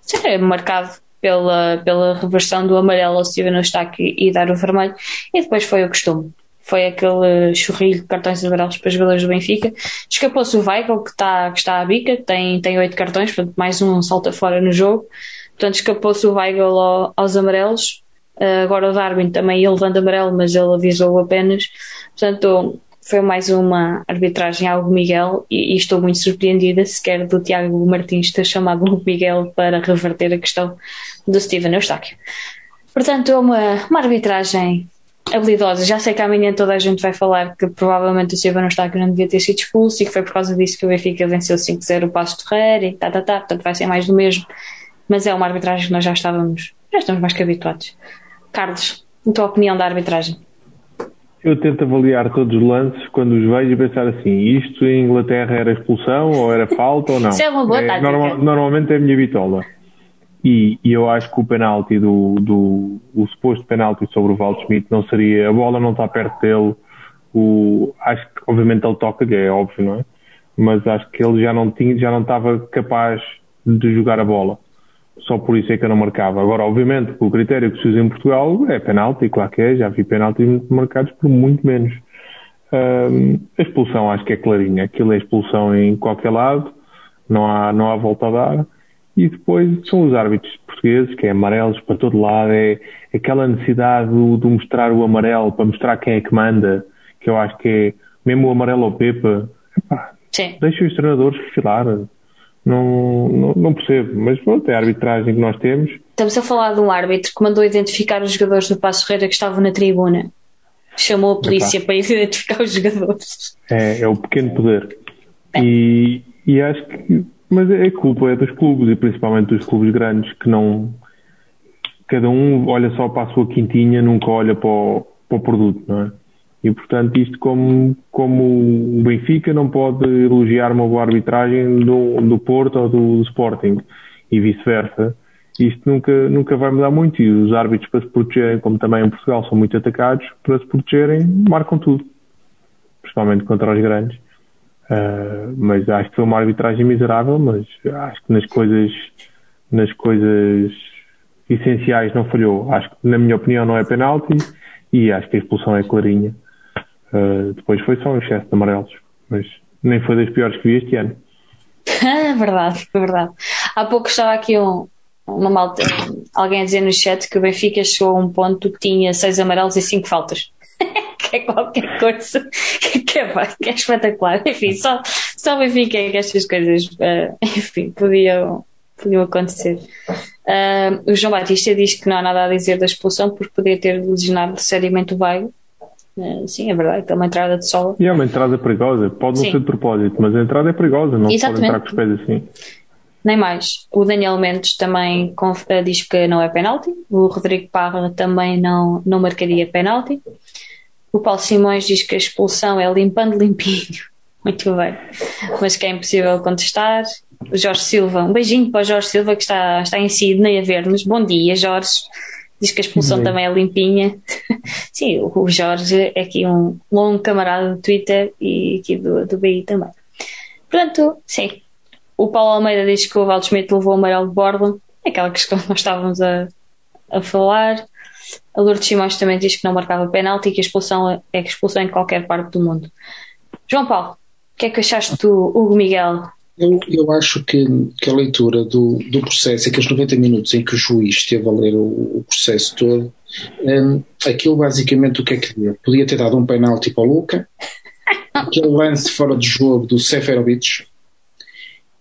Sei, marcado pela, pela reversão do amarelo ao Steven Eustáquio e dar o vermelho, e depois foi o costume. Foi aquele churrilho de cartões amarelos para os jogadores do Benfica. Escapou-se o Weigl, que está, que está à bica, tem, tem oito cartões, portanto, mais um salta fora no jogo. Portanto, escapou-se o Weigl ao, aos amarelos. Uh, agora o Darwin também ele levando amarelo, mas ele avisou apenas. Portanto, foi mais uma arbitragem ao Miguel e, e, estou muito surpreendida sequer do Tiago Martins ter chamado o Miguel para reverter a questão do Steven Eustáquio. Portanto, é uma, uma arbitragem habilidosa. Já sei que amanhã toda a gente vai falar que provavelmente o Steven Eustáquio não devia ter sido expulso e que foi por causa disso que o Benfica venceu 5-0 o Passo de Ferreira e tá, tá, tá, portanto vai ser mais do mesmo. Mas é uma arbitragem que nós já estávamos, já estamos mais que habituados. Carlos, a tua opinião da arbitragem? Eu tento avaliar todos os lances quando os vejo e pensar assim, isto em Inglaterra era expulsão ou era falta ou não. Isso é uma boa é, normal, normalmente é a minha bitola. E, e, eu acho que o penalti do, do o suposto penalti sobre o Val Schmidt não seria, a bola não está perto dele, o, acho que obviamente ele toca-lhe, é óbvio, não é? Mas acho que ele já não tinha, já não estava capaz de jogar a bola só por isso é que eu não marcava. Agora, obviamente, o critério que se usa em Portugal é penalti, claro que é, já vi penaltis marcados por muito menos. Um, a expulsão acho que é clarinha. Aquilo é expulsão em qualquer lado, não há, não há volta a dar. E depois são os árbitros portugueses, que é amarelos para todo lado, é aquela necessidade de, de mostrar o amarelo para mostrar quem é que manda, que eu acho que é mesmo o amarelo ao Pepa. Epá, deixa os treinadores refilar. Não, não, não, percebo, mas pronto, é a arbitragem que nós temos. Estamos a falar de um árbitro que mandou identificar os jogadores do Passo Ferreira que estavam na tribuna. Chamou a polícia Epá. para identificar os jogadores. É, é o pequeno poder. É. E, e acho que. Mas é culpa é dos clubes e principalmente dos clubes grandes que não. Cada um olha só para a sua quintinha, nunca olha para o, para o produto, não é? E, portanto, isto como, como o Benfica não pode elogiar uma boa arbitragem do, do Porto ou do, do Sporting e vice-versa, isto nunca, nunca vai mudar muito. E os árbitros, para se protegerem, como também em Portugal são muito atacados, para se protegerem, marcam tudo, principalmente contra os grandes. Uh, mas acho que foi uma arbitragem miserável, mas acho que nas coisas, nas coisas essenciais não falhou. Acho que, na minha opinião, não é penalti e acho que a expulsão é clarinha. Uh, depois foi só um excesso de amarelos, mas nem foi das piores que vi este ano. É verdade, é verdade. Há pouco estava aqui um, uma malta, alguém a dizer no chat que o Benfica chegou a um ponto que tinha seis amarelos e cinco faltas. que é qualquer coisa que é, que é espetacular. Enfim, só, só o Benfica é que estas coisas, uh, enfim, podiam, podiam acontecer. Uh, o João Batista diz que não há nada a dizer da expulsão por poder ter lesionado seriamente o Baio é, sim, é verdade, é uma entrada de sol. E é uma entrada perigosa, pode não sim. ser de propósito, mas a entrada é perigosa, não Exatamente. pode entrar com os pés assim. Nem mais. O Daniel Mendes também eh, diz que não é penalti. O Rodrigo Parra também não, não marcaria penalti. O Paulo Simões diz que a expulsão é limpando limpinho. Muito bem. Mas que é impossível contestar. O Jorge Silva, um beijinho para o Jorge Silva que está, está em Sidney a ver-nos. Bom dia, Jorge. Diz que a expulsão Sim. também é limpinha. Sim, o Jorge é aqui um longo camarada do Twitter e aqui do, do BI também. Portanto, sim. O Paulo Almeida diz que o Valdo Schmidt levou o amarelo de borla. É aquela questão que nós estávamos a, a falar. A Lourdes Simões também diz que não marcava penalti e que a expulsão é expulsão em qualquer parte do mundo. João Paulo, o que é que achaste do Hugo Miguel eu, eu acho que, que a leitura do, do processo, aqueles 90 minutos em que o juiz esteve a ler o, o processo todo, um, aquilo basicamente o que é que deu? Podia ter dado um penalti para o Luca, aquele lance fora de jogo do Seferovic,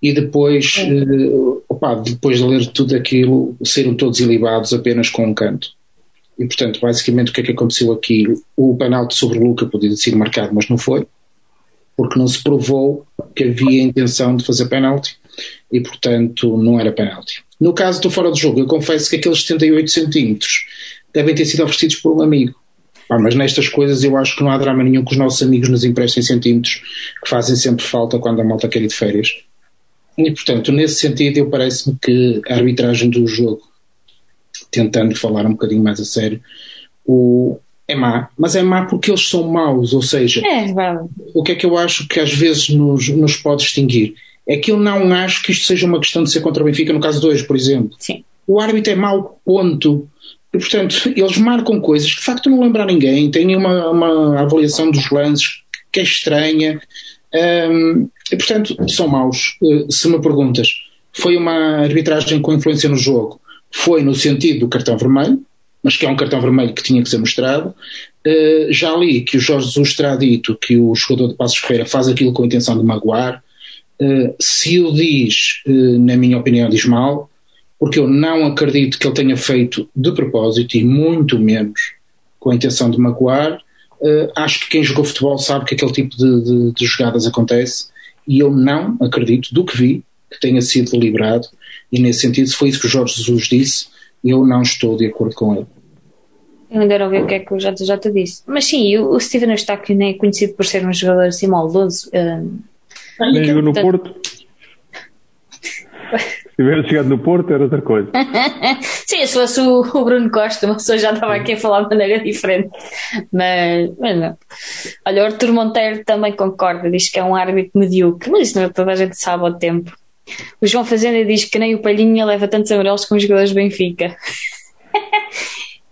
e depois, uh, opa, depois de ler tudo aquilo, saíram todos ilibados apenas com um canto. E portanto, basicamente, o que é que aconteceu aqui? O penalti sobre o Luca podia ter sido marcado, mas não foi porque não se provou que havia intenção de fazer penalti e, portanto, não era penalti. No caso do fora de jogo, eu confesso que aqueles 78 centímetros devem ter sido oferecidos por um amigo. Ah, mas nestas coisas eu acho que não há drama nenhum que os nossos amigos nos emprestem centímetros que fazem sempre falta quando a malta quer ir de férias. E, portanto, nesse sentido, eu parece-me que a arbitragem do jogo, tentando falar um bocadinho mais a sério, o, é má, mas é má porque eles são maus, ou seja, é, o que é que eu acho que às vezes nos, nos pode distinguir? É que eu não acho que isto seja uma questão de ser contra o Benfica no caso de hoje, por exemplo. Sim. O árbitro é mau, ponto. E, portanto, eles marcam coisas que de facto não lembram a ninguém, têm uma, uma avaliação dos lances que é estranha, um, e portanto são maus. Uh, se me perguntas, foi uma arbitragem com influência no jogo? Foi no sentido do cartão vermelho, mas que é um cartão vermelho que tinha que ser mostrado. Uh, já li que o Jorge Jesus terá dito que o jogador de Passos Ferreira faz aquilo com a intenção de magoar. Uh, se o diz, uh, na minha opinião, diz mal, porque eu não acredito que ele tenha feito de propósito e muito menos com a intenção de magoar. acho que quem jogou futebol sabe que aquele tipo de, de, de jogadas acontece e eu não acredito, do que vi, que tenha sido deliberado. E nesse sentido, se foi isso que o Jorge Jesus disse, eu não estou de acordo com ele. Eu ainda não vi o que é que o JJ disse. Mas sim, o, Steven Eustáquio nem é conhecido por ser um jogador assim maldoso. Uh, nem jogou no Porto. Se tivesse chegado no Porto era outra coisa. Sim, se fosse o, o, Bruno Costa, uma pessoa já estava aqui a falar de maneira diferente. Mas, mas não. Olha, o Arthur Monteiro também concorda, diz que é um árbitro medíocre, mas isso não é toda a gente sabe ao tempo. O João Fazenda diz que nem o Palhinha leva tantos amarelos como os jogadores do Benfica.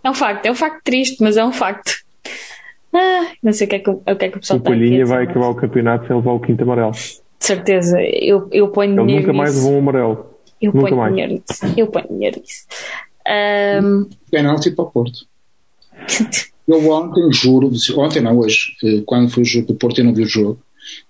É um facto, é um facto triste, mas é um facto. Ah, não sei o que é que, o que, é que o pessoal o Palhinha vai acabar o campeonato sem levar o quinto amarelo. De certeza, eu, eu ponho Ele dinheiro nunca mais levou um amarelo. Eu nunca ponho mais. dinheiro nisso. Eu ponho dinheiro nisso. Ahm, Penalti para o Porto. Eu ontem, juro, ontem não, hoje, eh, quando foi o jogo do Porto, eu não vi o jogo.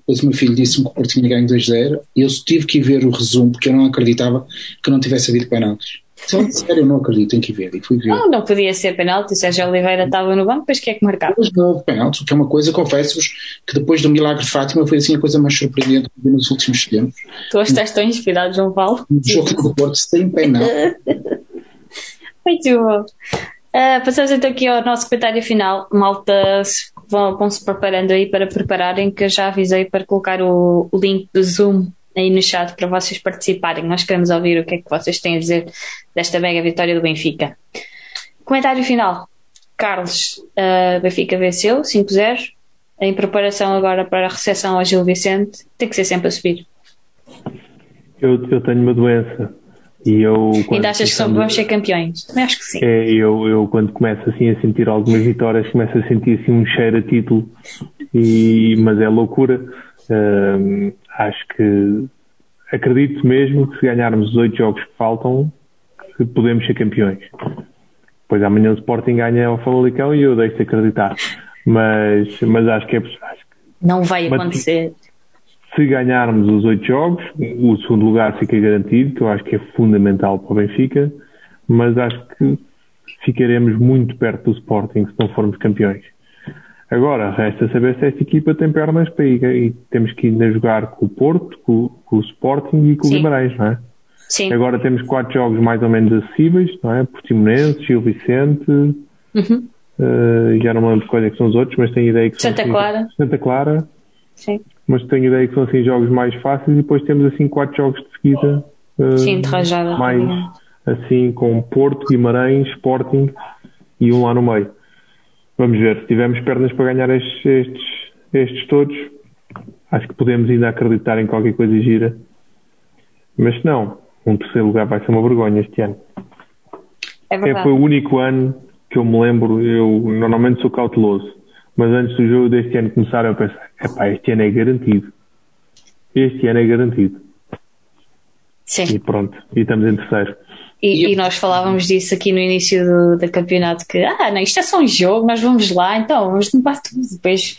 Depois o meu filho disse-me que o Porto tinha ganho 2-0 e eu tive que ir ver o resumo porque eu não acreditava que não tivesse havido penaltis. Então, sério, eu não acredito, tenho que ver. E fui ver. não, não podia ser penalti. O Sérgio Oliveira estava no banco, depois quem é que marcava? Depois não houve penaltis, o que é uma coisa, confesso-vos, que depois do milagre de Fátima foi assim a coisa mais surpreendente que vi nos últimos tempos. Tu hoje estás tão inspirado, João Paulo. Um jogo do Porto sem penalti. Muito bom. Ah, passamos então aqui ao nosso comentário final. Malta, se- vão, vão se preparando aí para prepararem, que eu já avisei para colocar o link do Zoom aí no chat para vocês participarem. Nós queremos ouvir o que é que vocês têm a dizer desta mega vitória do Benfica. Comentário final. Carlos, ah, Benfica venceu 5-0. Em preparação agora para a recepção ao Gil Vicente, tem que ser sempre a subir. Eu, eu tenho uma doença. E eu. quando Ainda achas que vamos ser campeões? Também acho que sim. É, eu, eu quando começo assim a sentir algumas vitórias, começo a sentir assim um cheiro a título, e, mas é loucura. Acho que acredito mesmo que se ganharmos os oito jogos que faltam, que podemos ser campeões. Depois amanhã o Sporting ganha ao Famalicão e eu deixo de acreditar. Mas, mas acho que é poss- acho que Não vai acontecer. Se ganharmos os oito jogos, o segundo lugar fica garantido, que eu acho que é fundamental para o Benfica, mas acho que ficaremos muito perto do Sporting se não formos campeões. Agora, resta saber se esta equipa tem pernas para ir e temos que ainda jogar com o Porto, com, com o Sporting e com Sim. o Guimarães, não é? Sim. Agora temos quatro jogos mais ou menos acessíveis, não é? Portimonense, Gil Vicente, Uhum. eh, já não me lembro quais é que são os outros, mas tenho ideia que são Santa assim- Clara. Santa Clara, Sim. Mas tenho ideia que são assim jogos mais fáceis e depois temos assim quatro jogos de seguida eh, Sim, de rajada. mais assim com Porto, Guimarães, Sporting e um lá no meio. Vamos ver, se tivermos pernas para ganhar estes, estes, estes todos, acho que podemos ainda acreditar em qualquer coisa gira. Mas se não, um terceiro lugar vai ser uma vergonha este ano. É É, verdade. foi o único ano que eu me lembro, eu normalmente sou cauteloso, mas antes do jogo deste ano começar eu pensei, epá, este ano é garantido. Este ano é garantido. Sim. E pronto, e estamos em terceiro. E, e nós falávamos disso aqui no início do, do campeonato, que ah, não, isto é só um jogo, nós vamos lá, então vamos limpar tudo. Depois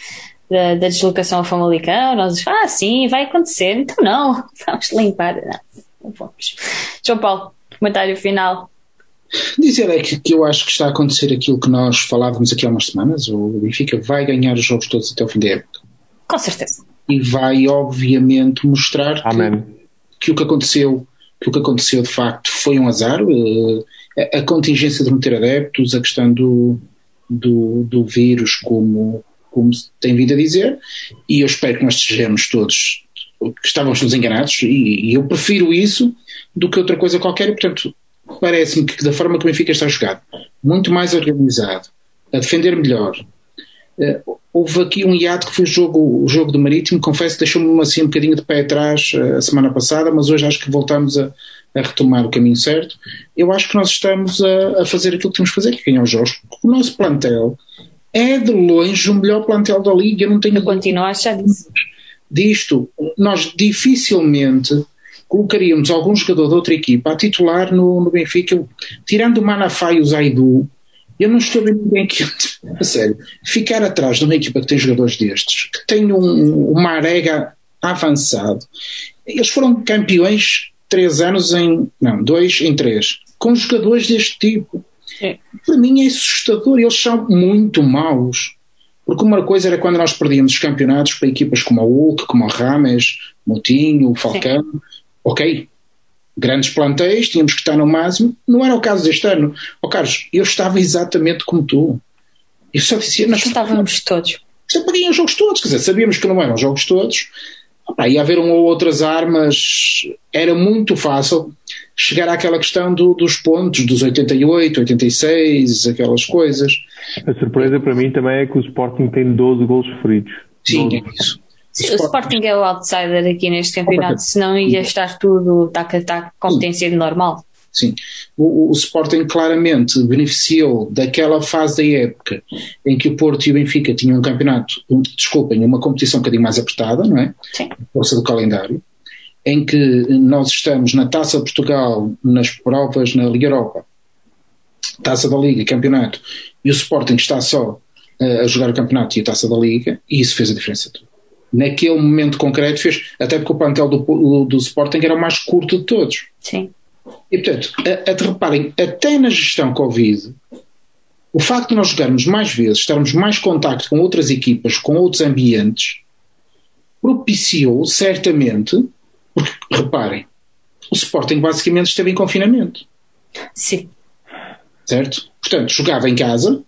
da, da deslocação ao Famalicão, nós ah, sim, vai acontecer, então não, vamos limpar. Não, não vamos. João Paulo, comentário final. Dizer é que, que eu acho que está a acontecer aquilo que nós falávamos aqui há umas semanas. O Benfica vai ganhar os jogos todos até o fim da época. Com certeza. E vai, obviamente, mostrar que, Amém. que o que aconteceu que o que aconteceu de facto foi um azar eh, a, a contingência de não ter adeptos a questão do, do, do vírus como, como se tem vindo a dizer e eu espero que nós estejamos todos que estávamos todos enganados e, e eu prefiro isso do que outra coisa qualquer e portanto parece-me que da forma que o Benfica está jogado muito mais organizado a defender melhor houve aqui um hiato que foi o jogo, o jogo do Marítimo, confesso que deixou-me assim um bocadinho de pé atrás eh, a semana passada, mas hoje acho que voltamos a, a retomar o caminho certo. Eu acho que nós estamos a, a fazer aquilo que temos que fazer, que é ganhar os jogos. O nosso plantel é de longe o melhor plantel da Liga, eu não tenho Eu continuo a achar disso. disto. Nós dificilmente colocaríamos algum jogador de outra equipa a titular no, no Benfica, tirando o Manafá e o Zaidu, eu não estou a ver ninguém que, a sério, ficar atrás de uma equipa que tem jogadores destes, que tem um, uma arega avançado. Eles foram campeões três anos em, não, dois em três, com jogadores deste tipo. É. Para mim é assustador, eles são muito maus. Porque uma coisa era quando nós perdíamos os campeonatos para equipas como a Hulk, como o Rames, Moutinho, o Falcão. Ok, grandes plantéis, tínhamos que estar no máximo. Não era o caso deste ano. Ó Carlos, eu estava exatamente como tu. Eu só dizia, nós Estávamos todos. sempre ganham os jogos todos, quer dizer, sabíamos que não eram os jogos todos. Opa, ia haver uma ou outras armas, era muito fácil chegar àquela questão do- dos pontos, dos 88, 86, aquelas coisas. A surpresa para mim também é que o Sporting tem 12 gols sofridos. Sim, 12. é isso. Sim, o Sporting é o outsider aqui neste campeonato, senão ia estar tudo tac a tac, competência normal. Sim. O, o, Sporting claramente beneficiou daquela fase da época em que o Porto e o Benfica tinham um campeonato, um, desculpem, uma competição um bocadinho mais apertada, não é? Sim. Força do calendário, em que nós estamos na Taça de Portugal, nas provas na Liga Europa, Taça da Liga, Campeonato, e o Sporting está só uh, a jogar o Campeonato e a Taça da Liga, e isso fez a diferença toda. Naquele momento concreto fez, até porque o plantel do, do, Sporting era o mais curto de todos. Sim. E portanto, a, a, reparem, até na gestão Covid, o facto de nós jogarmos mais vezes, estarmos mais contacto com outras equipas, com outros ambientes, propiciou certamente, porque reparem, o Sporting basicamente esteve em confinamento. Sim. Certo? Portanto, jogava em casa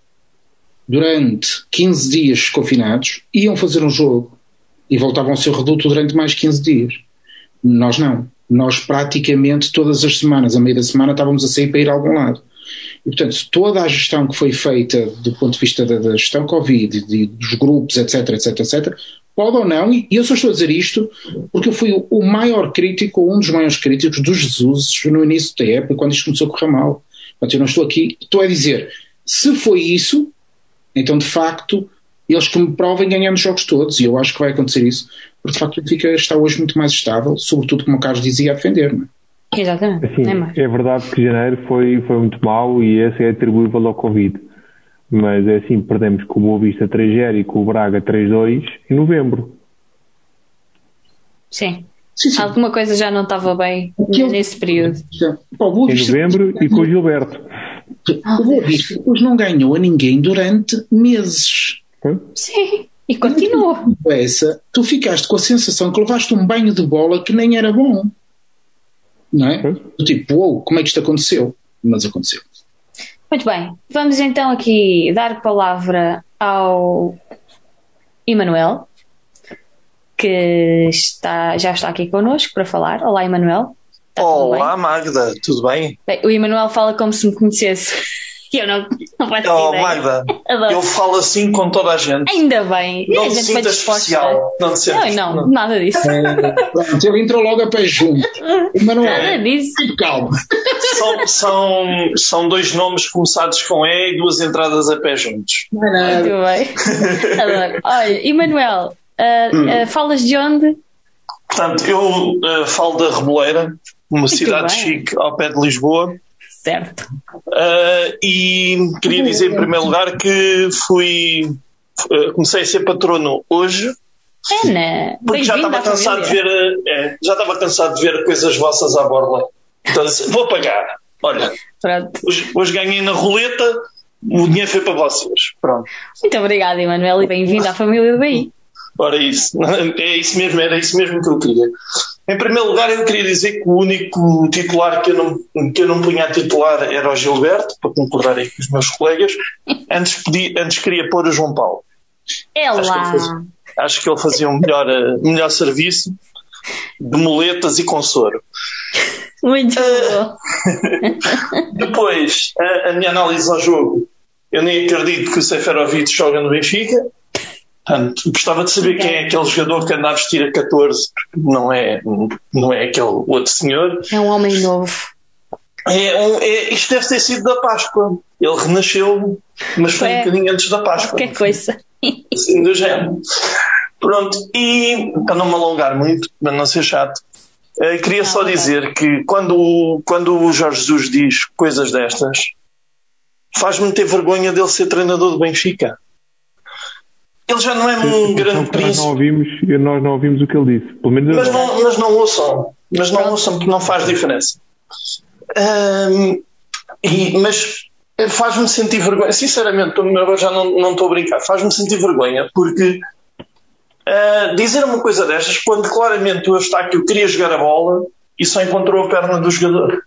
durante 15 dias confinados, iam fazer um jogo e voltavam ao seu reduto durante mais 15 dias. Nós não nós praticamente todas as semanas, a meio da semana, estávamos a sair para ir a algum lado. E, portanto, toda a gestão que foi feita do ponto de vista da, da gestão Covid, de, dos grupos, etc, etc, etc, pode ou não, e eu só estou a dizer isto porque eu fui o, maior crítico, ou um dos maiores críticos dos Jesus no início da época, quando isto começou a correr mal. Portanto, eu não estou aqui, estou a dizer, se foi isso, então de facto, eles que me provem ganhamos jogos todos, e eu acho que vai acontecer isso porque de facto o Benfica está hoje muito mais estável, sobretudo como o Carlos dizia, a defender. Não é? Exatamente. Assim, é, é, verdade que janeiro foi, foi muito mau e esse é atribuível ao Covid. Mas é assim, perdemos com o Boa Vista 3-0 e com o Braga 3-2 em novembro. Sim. Sim, sim. Alguma coisa já não estava bem nesse período. Pô, em novembro e com o Gilberto. O Boa Vista depois não ganhou a ninguém durante meses. Sim. E continua. Essa, tu ficaste com a sensação que levaste um banho de bola que nem era bom. Não é? Hum? Tipo, uou, como é que isto aconteceu? Mas aconteceu. Muito bem. Vamos então aqui dar palavra ao Emanuel, que está, já está aqui connosco para falar. Olá, Emanuel. Olá, Magda, tudo bem? bem? O Emanuel fala como se me conhecesse que eu não, não faço oh, ideia. Magda, Adoro. eu falo assim com toda a gente. Ainda bem. Não a gente foi especial. Não, não, não, não, nada disso. É, pronto, ele entrou logo a pé junto. Mas não é. Nada disso. Calma. São, são, são dois nomes começados com E e duas entradas a pé juntos. Não é Muito bem. Adoro. Olha, Emanuel, uh, hum. uh, falas de onde? Portanto, eu uh, falo da Reboleira, uma Muito cidade bem. chique ao pé de Lisboa. Certo. Uh, e queria dizer, em primeiro lugar, que fui. Uh, comecei a ser patrono hoje. Ana, porque já estava cansado de ver é, já estava cansado de ver coisas vossas à borla. Então vou pagar. Olha, hoje, hoje, ganhei na roleta, o dinheiro foi para vocês. Pronto. Muito obrigada, Emanuel, e bem-vindo à família do BI. Ora, isso. É isso mesmo, era isso mesmo que eu queria. Em primeiro lugar, eu queria dizer que o único titular que eu não, que eu não punha a titular era o Gilberto, para concordar aí com os meus colegas. Antes, pedi, antes queria pôr o João Paulo. É lá. Acho que ele fazia, acho que ele fazia um melhor, uh, melhor serviço de moletas e consoro. Muito uh, Depois, a, a, minha análise ao jogo. Eu nem acredito que o Seferovic joga no Benfica. Portanto, gostava de saber quem é aquele jogador que anda a vestir a 14, não é, não é aquele outro senhor. É um homem novo. É, um, é, isto deve ter sido da Páscoa. Ele renasceu, mas foi é. um bocadinho antes da Páscoa. Qualquer coisa. Assim do género. Pronto, e para não me alongar muito, para não ser chato, eh, queria não, só dizer que quando, quando o Jorge Jesus diz coisas destas, faz-me ter vergonha dele ser treinador do Benfica. Ele já não é um Sim, grande príncipe. Nós não, ouvimos, nós não ouvimos o que ele disse. Pelo menos mas, não, mas não ouçam. Mas não ouçam porque não faz diferença. E, mas faz-me sentir vergonha. Sinceramente, eu já não, não estou a brincar. Faz-me sentir vergonha porque uh, dizer uma coisa destas quando claramente o Eustáquio queria jogar a bola e só encontrou a perna do jogador.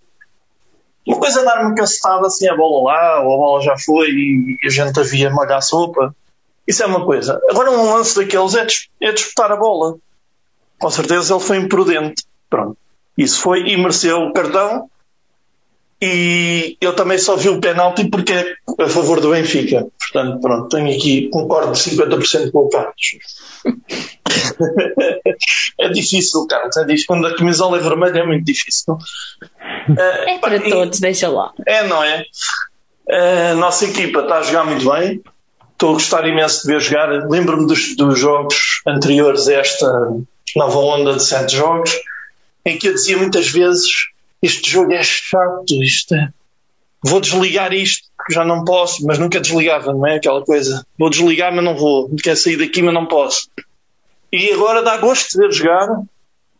Uma coisa é dar-me cacetada assim a bola lá, ou a bola já foi e a gente havia molhar a sopa. Isso é uma coisa. Agora, um lance daqueles é, é disputar a bola. Com certeza ele foi imprudente. Pronto. Isso foi e mereceu o cartão. E eu também só vi o penalti porque é a favor do Benfica. Portanto, pronto, tenho aqui, concordo 50% com o Carlos. é difícil, Carlos. É difícil. Quando a camisola é vermelha é muito difícil. É para e- todos, deixa lá. É, não é? A nossa equipa está a jogar muito bem. Estou a gostar imenso de ver jogar. Lembro-me dos, dos jogos anteriores a esta nova onda de sete jogos, em que eu dizia muitas vezes: Este jogo é chato, isto é... vou desligar isto, porque já não posso, mas nunca desligava, não é? Aquela coisa: vou desligar, mas não vou, quero sair daqui, mas não posso. E agora dá gosto de ver jogar.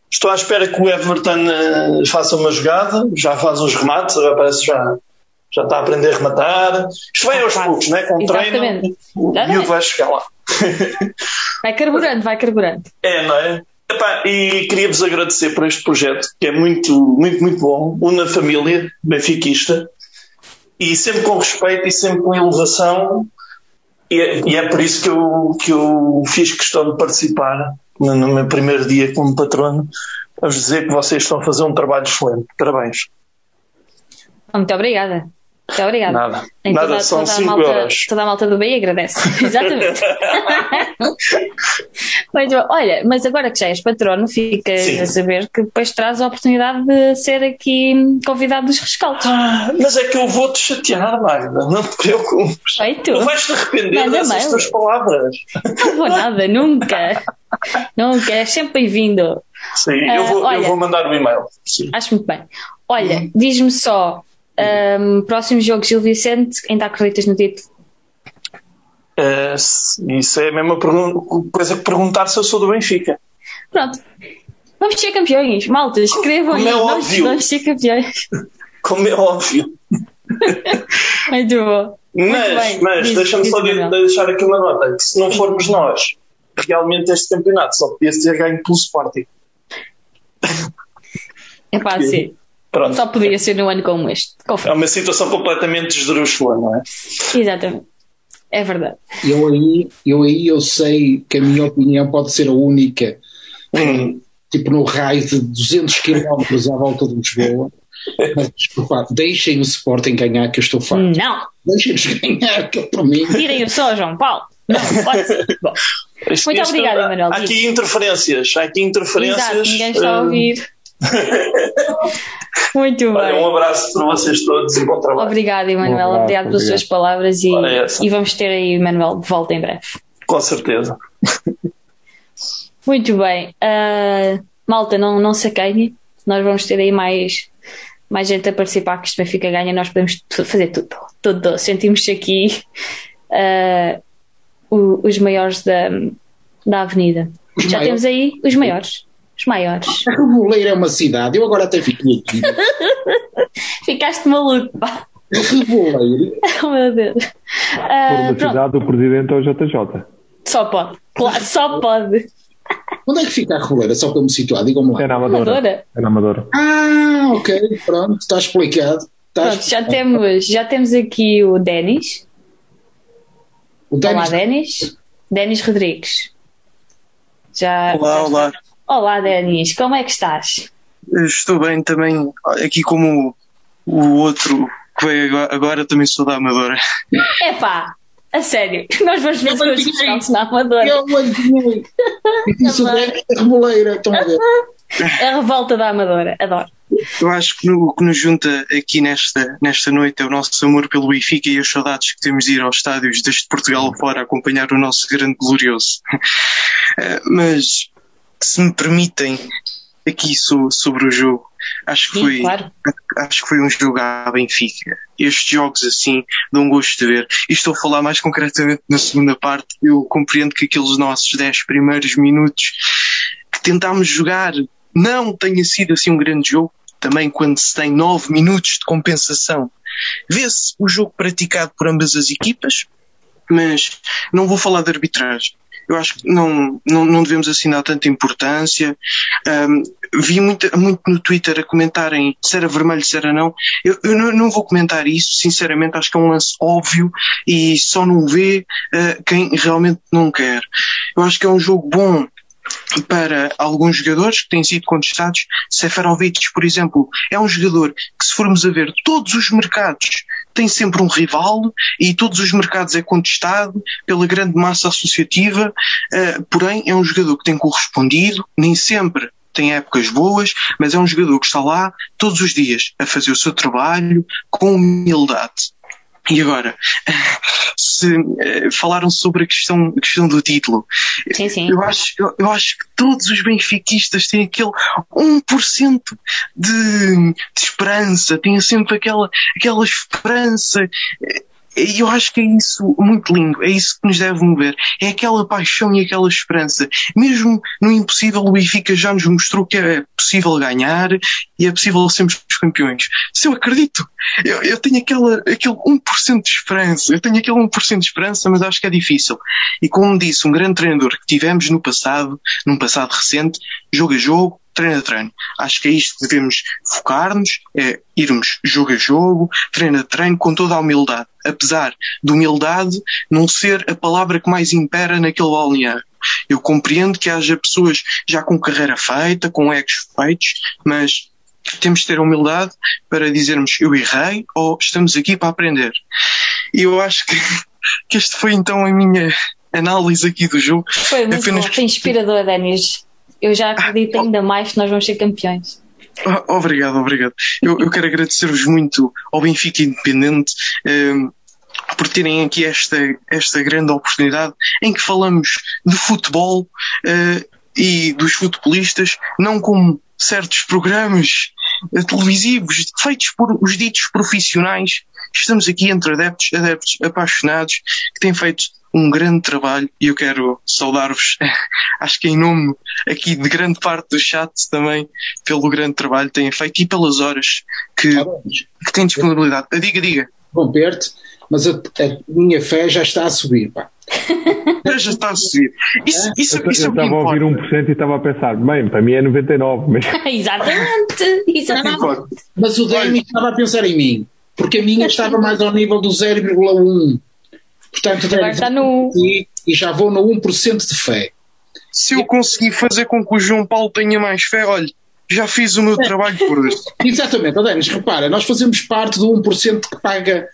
Estou à espera que o Everton eh, faça uma jogada, já faz uns remates, agora parece já, já está a aprender a rematar. Isto vai aos poucos, né? com treino, Exatamente. o Exatamente. miúdo vai chegar lá. Vai carburando, vai carburando. É, não é? Epá, e queria-vos agradecer por este projeto, que é muito, muito, muito bom. Una família benfiquista. E sempre com respeito e sempre com elevação. E é, e é por isso que eu, que eu fiz questão de participar no, no meu primeiro dia como patrono. A dizer que vocês estão a fazer um trabalho excelente. Parabéns. Muito obrigada. Muito obrigada. Nada. Em Nada, toda, são toda a 5 malta, euros. Toda a malta do BI agradece. Exatamente. Muito bom. Olha, mas agora que já és patrono, ficas Sim. a saber que depois traz a oportunidade de ser aqui convidado dos rescaldos. Ah, mas é que eu vou-te chatear, Magda. Não te preocupes. Feito. Não vais te arrepender Manda dessas mail. tuas palavras. Não vou nada, nunca. Nunca. És sempre bem-vindo. Sim, Ah, eu, vou, eu olha. vou mandar o e-mail. Sim. Acho muito bem. Olha, Uhum. diz-me só. Ahm, próximo jogo, Gil Vicente, ainda acreditas no título? Se- isso é a mesma coisa que perguntar se eu sou do Benfica. Pronto. Vamos ser campeões. Malta, escrevam aí. Como é óbvio. vamos ser campeões. Como é óbvio. Muito bom. Mas, mas deixa-me só de- deixar aqui uma nota: que se não formos nós, realmente este campeonato só podia ser ganho pelo Sporting. É pá, sim. Pronto. Só podia ser num ano como este. É uma situação completamente esdrúxula, não é? Exatamente. É verdade. Eu aí, eu aí eu sei que a minha opinião pode ser a única, Hum. tipo no raio de 200 km à volta de Lisboa. Mas desculpa, deixem o Sporting ganhar, que eu estou farto. Não. Deixem-nos ganhar, que é para mim. Tirem o só, João Paulo. Não, pode ser. Bom, Muito obrigada, Manuel. Há aqui interferências. Há aqui interferências. exato, ninguém está a eh, ouvir. Muito Olha, bem. um abraço para vocês todos e bom trabalho. Obrigado, Emanuel. Abraço, Obrigado pelas obrigado. suas palavras e, é e vamos ter aí o Emanuel de volta em breve. Com certeza. Muito bem. Ah, malta, não, não se acanhe. Nós vamos ter aí mais, mais gente a participar que isto Benfica ganha. Nós podemos fazer tudo. Tudo. Sentimos-se aqui o- os maiores da, da avenida. Os Já maiores? temos aí os maiores. Os maiores. A Reboleira é uma cidade, eu agora até fiquei aqui. Ficaste maluco, pá. Reboleira. Oh, meu Deus. Por uma pronto. cidade do presidente ao JJ. Só pode. Claro, só pode. Onde é que fica a Reboleira? Só para me situar, digam-me lá. É na Amadora. Amadora? É na Amadora. Ah, ok, pronto, está explicado. Está Pronto, já temos, já temos aqui o Denis. O Olá, Denis, Denis. Denis Rodrigues. Já, Olá, já olá. Olá, Denis. Como é que estás? Estou bem também, aqui como o outro que veio agora, agora também sou da Amadora. Epá, a sério. Nós vamos ver se os adivinhei. descontos na Amadora. eu adivinhei. Isso é a Reboleira, estão a ver? A revolta da Amadora. Adoro. Eu acho que no- o que nos junta aqui nesta, nesta noite é o nosso amor pelo Benfica e as saudades que temos de ir aos estádios desde Portugal fora acompanhar o nosso grande glorioso. Eh, Mas, se me permitem, aqui so- sobre o jogo, acho que Sim, foi, claro. acho que foi um jogo à Benfica. Estes jogos assim dão gosto de ver. E estou a falar mais concretamente na segunda parte. Eu compreendo que aqueles nossos 10 primeiros minutos que tentámos jogar não tenha sido assim um grande jogo. Também quando se tem 9 minutos de compensação, vê-se o jogo praticado por ambas as equipas, mas não vou falar de arbitragem. Eu acho que não, não, não devemos dar tanta importância. Ahm, vi muito, muito no Twitter a comentarem se era vermelho, se era não. Eu, eu não, não vou comentar isso, sinceramente, acho que é um lance óbvio e só não vê ah, quem realmente não quer. Eu acho que é um jogo bom para alguns jogadores que têm sido contestados. Seferovic, por exemplo, é um jogador que, se formos a ver todos os mercados, tem sempre um rival e todos os mercados é contestado pela grande massa associativa, eh, porém é um jogador que tem correspondido, nem sempre tem épocas boas, mas é um jogador que está lá todos os dias a fazer o seu trabalho com humildade. E agora, se eh, falaram sobre a questão, a questão do título, Sim, sim. eu acho, eu, eu acho que todos os benfiquistas têm aquele 1% de, de esperança, têm sempre aquela, aquela esperança. E eu acho que é isso muito lindo, é isso que nos deve mover. É aquela paixão e aquela esperança. Mesmo no impossível, o Benfica já nos mostrou que é possível ganhar e é possível sermos campeões. Se eu acredito, eu, eu tenho aquela, aquele 1% de esperança, eu tenho aquele 1% de esperança, mas acho que é difícil. E como disse um grande treinador que tivemos no passado, num passado recente, jogo a jogo, treino a treino. Acho que é isto que devemos focar-nos, é irmos jogo a jogo, treino a treino, com toda a humildade. Apesar de humildade não ser a palavra que mais impera naquele balneário. Eu compreendo que haja pessoas já com carreira feita, com egos feitos, mas temos de ter a humildade para dizermos eu errei ou estamos aqui para aprender. E eu acho que, que este foi então a minha análise aqui do jogo. Foi muito Apenas- bom, foi inspirador, Denis. Eu já acredito ainda mais que nós vamos ser campeões. Oh, Obrigado, obrigado. Eu, eu quero agradecer-vos muito ao Benfica Independente ehm, por terem aqui esta, esta grande oportunidade em que falamos de futebol eh, e dos futebolistas, não como certos programas televisivos feitos por os ditos profissionais. Estamos aqui entre adeptos, adeptos apaixonados que têm feito um grande trabalho e eu quero saudar-vos, acho que em nome aqui de grande parte do chat também, pelo grande trabalho que têm feito e pelas horas que, Parabéns. que têm disponibilidade. Ah, Diga, diga. Romper-te, mas a, a minha fé já está a subir, pá. Já está a subir. Isso, isso, Eu isso é que estava a ouvir importa. 1% e estava a pensar, bem, para mim é 99%, mas exatamente, exatamente. Mas o Demi estava a pensar em mim, porque a minha estava mais ao nível do 0,1. Portanto, Agora está no. e, e já vou no 1% de fé. Se eu conseguir fazer com que o João Paulo tenha mais fé, olha, já fiz o meu trabalho por hoje. Exatamente, ó Denis, repara, nós fazemos parte do 1% que paga.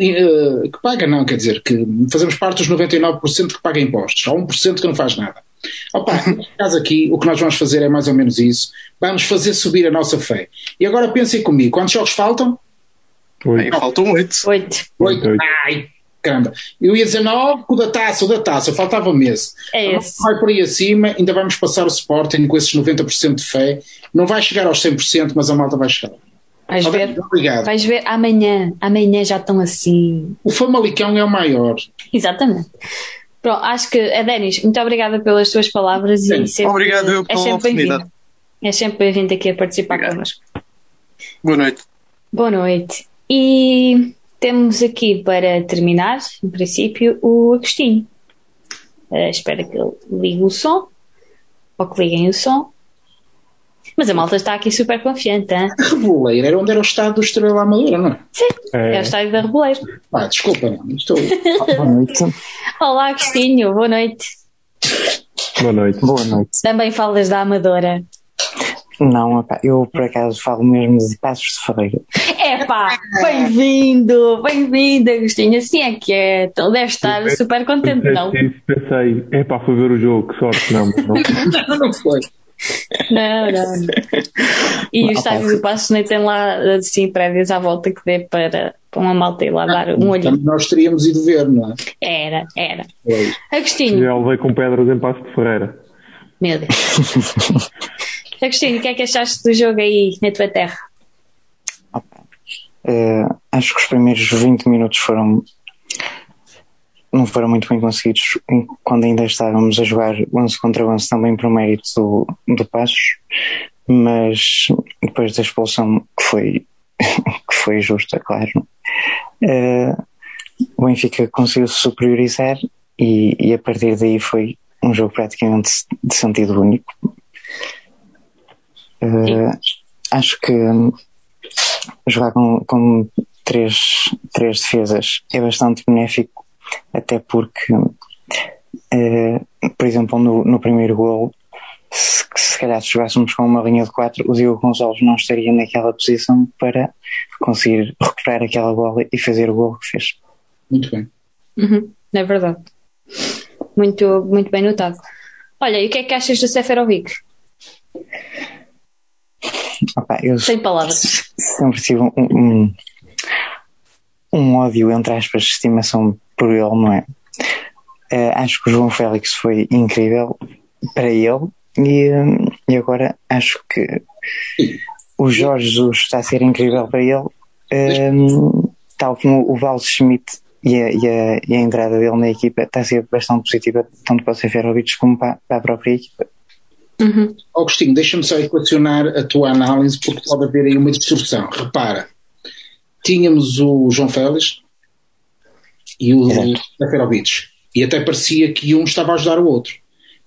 Eh, que paga, não, quer dizer, que fazemos parte dos 99% que paga impostos. Há 1% que não faz nada. Opa, neste caso aqui, o que nós vamos fazer é mais ou menos isso. Vamos fazer subir a nossa fé. E agora pensem comigo, quantos jogos faltam? Oito. faltam oito. Oito. Oito. Oito. Ai, caramba. Eu ia dizer nove, com o da taça, o da taça, faltava mês. É esse. Vai por aí acima, ainda vamos passar o Sporting com esses 90% de fé. Não vai chegar aos 100%, mas a malta vai chegar. Vais ver. Obrigado. Vais ver amanhã. Amanhã já estão assim. O Famalicão é o maior. Exatamente. Pronto, acho que, a Denis, muito obrigada pelas tuas palavras Sim, e sempre, obrigado eu é pela sempre bem-vindo. oportunidade. É sempre bem-vindo aqui a participar Obrigado. connosco. Boa noite. Boa noite. E temos aqui para terminar, em princípio, o Agostinho. Eh, espero que ele ligue o som, ou que liguem o som. Mas a malta está aqui super confiante, hein? Reboleiro era onde era o estado do Estrela Amadora, não é? É o É, estádio da Reboleiro. Pá, desculpa, não. Estou... Boa noite. Olá, Agostinho, boa noite. boa noite. Boa noite. Também falas da Amadora. Não, eu por acaso falo mesmo de Passos de Ferreira. Epá, bem-vindo, bem-vindo, Agostinho. Assim é que é. Então deve estar super contente, não? Pensei, pensei, é para foi ver o jogo, que sorte, não. não, não foi. Não, não. E o estádio do Passo nem tem lá assim prédios à volta que dê para, para uma malta ir lá dar um olhinho. Também nós teríamos ido ver, não é? Era, era. Agostinho, Já levei com pedras em Passo de Ferreira. meu Deus. Agostinho, o que é que achaste do jogo aí na tua terra? Eh, acho que os primeiros 20 minutos foram não foram muito bem conseguidos quando ainda estávamos a jogar 11 contra 11 também por mérito do, do Passos mas depois da expulsão que foi que foi justa, claro eh, o Benfica conseguiu se superiorizar e, e a partir daí foi um jogo praticamente de sentido único. Eh, acho que hum, jogar com, com três, três defesas é bastante benéfico, até porque, eh, por exemplo, no, no primeiro gol, se, se calhar se jogássemos com uma linha de quatro, o Diogo Gonçalves não estaria naquela posição para conseguir recuperar aquela bola e fazer o gol que fez. Muito bem. Uhum, é verdade. Muito, muito bem notado. Olha, e o que é que achas do Seferovic? Opa, eu Sem palavras. sempre tive um, um, um ódio, entre aspas, de estimação por ele, não é? Eh, acho que o João Félix foi incrível para ele e, e agora acho que o Jorge Jesus está a ser incrível para ele, hum, tal como o Val Schmidt e a, e, a, e a entrada dele na equipa está a ser bastante positiva, tanto para o Seferovic como para, para a própria equipa. Uhum. Agostinho, deixa-me só equacionar a tua análise, porque pode haver aí uma distorção. Repara, tínhamos o João Félix e o. Seferovic, e até parecia que um estava a ajudar o outro.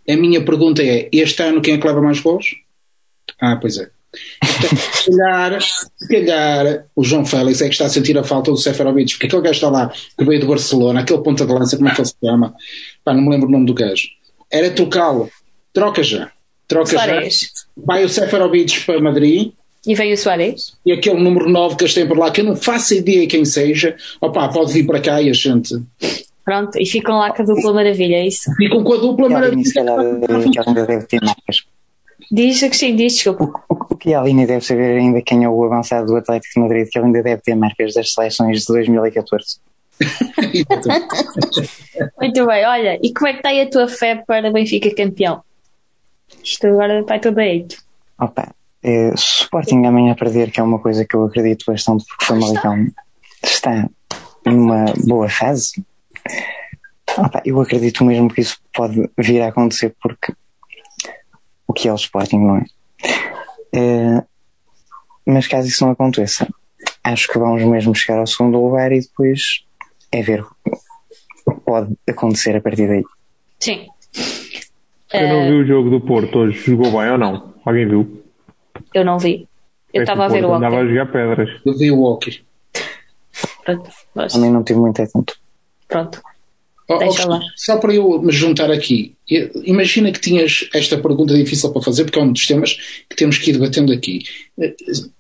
A minha pergunta é: este ano quem é que leva mais gols? Ah, pois é. Então, se, calhar, se calhar o João Félix é que está a sentir a falta do Seferovic, porque aquele gajo está lá, que veio do Barcelona, aquele ponta de lança, como é que ele se chama? Pá, não me lembro o nome do gajo. Era trocá-lo. Troca já. Troca já. Vai o Seferovic para Madrid E veio o Soares. e aquele número 9 que eles têm por lá, que eu não faço ideia quem seja, opá, pode vir para cá e a gente. Pronto, e ficam lá com a dupla maravilha, é isso. Ficam com a dupla E a Aline, se maravilha. calhar, que ela ainda deve ter marcas. Diz Agostinho, diz, desculpa. O, o que a Aline deve saber ainda quem é o avançado do Atlético de Madrid, que ele ainda deve ter marcas das seleções de 2014. Muito bem, olha, e como é que está aí a tua fé para o Benfica campeão? Isto agora vai tudo direito. Opa, eh, se o Sporting amanhã perder, que é uma coisa que eu acredito bastante, porque o Famalicão está numa boa fase, opa, eu acredito mesmo que isso pode vir a acontecer, porque o que é o Sporting, não é? Eh, mas caso isso não aconteça, acho que vamos mesmo chegar ao segundo lugar e depois é ver o que pode acontecer a partir daí. Sim. Eu não vi o jogo do Porto hoje. Jogou bem ou não? Alguém viu? Eu não vi. Eu É estava a ver o Porto Andava a jogar pedras. Eu vi o hockey. Pronto, mas- Também não tive muito atento. pronto. Ó, Deixa ó, lá. Só para eu me juntar aqui, imagina que tinhas esta pergunta difícil para fazer, porque é um dos temas que temos que ir debatendo aqui. Eh,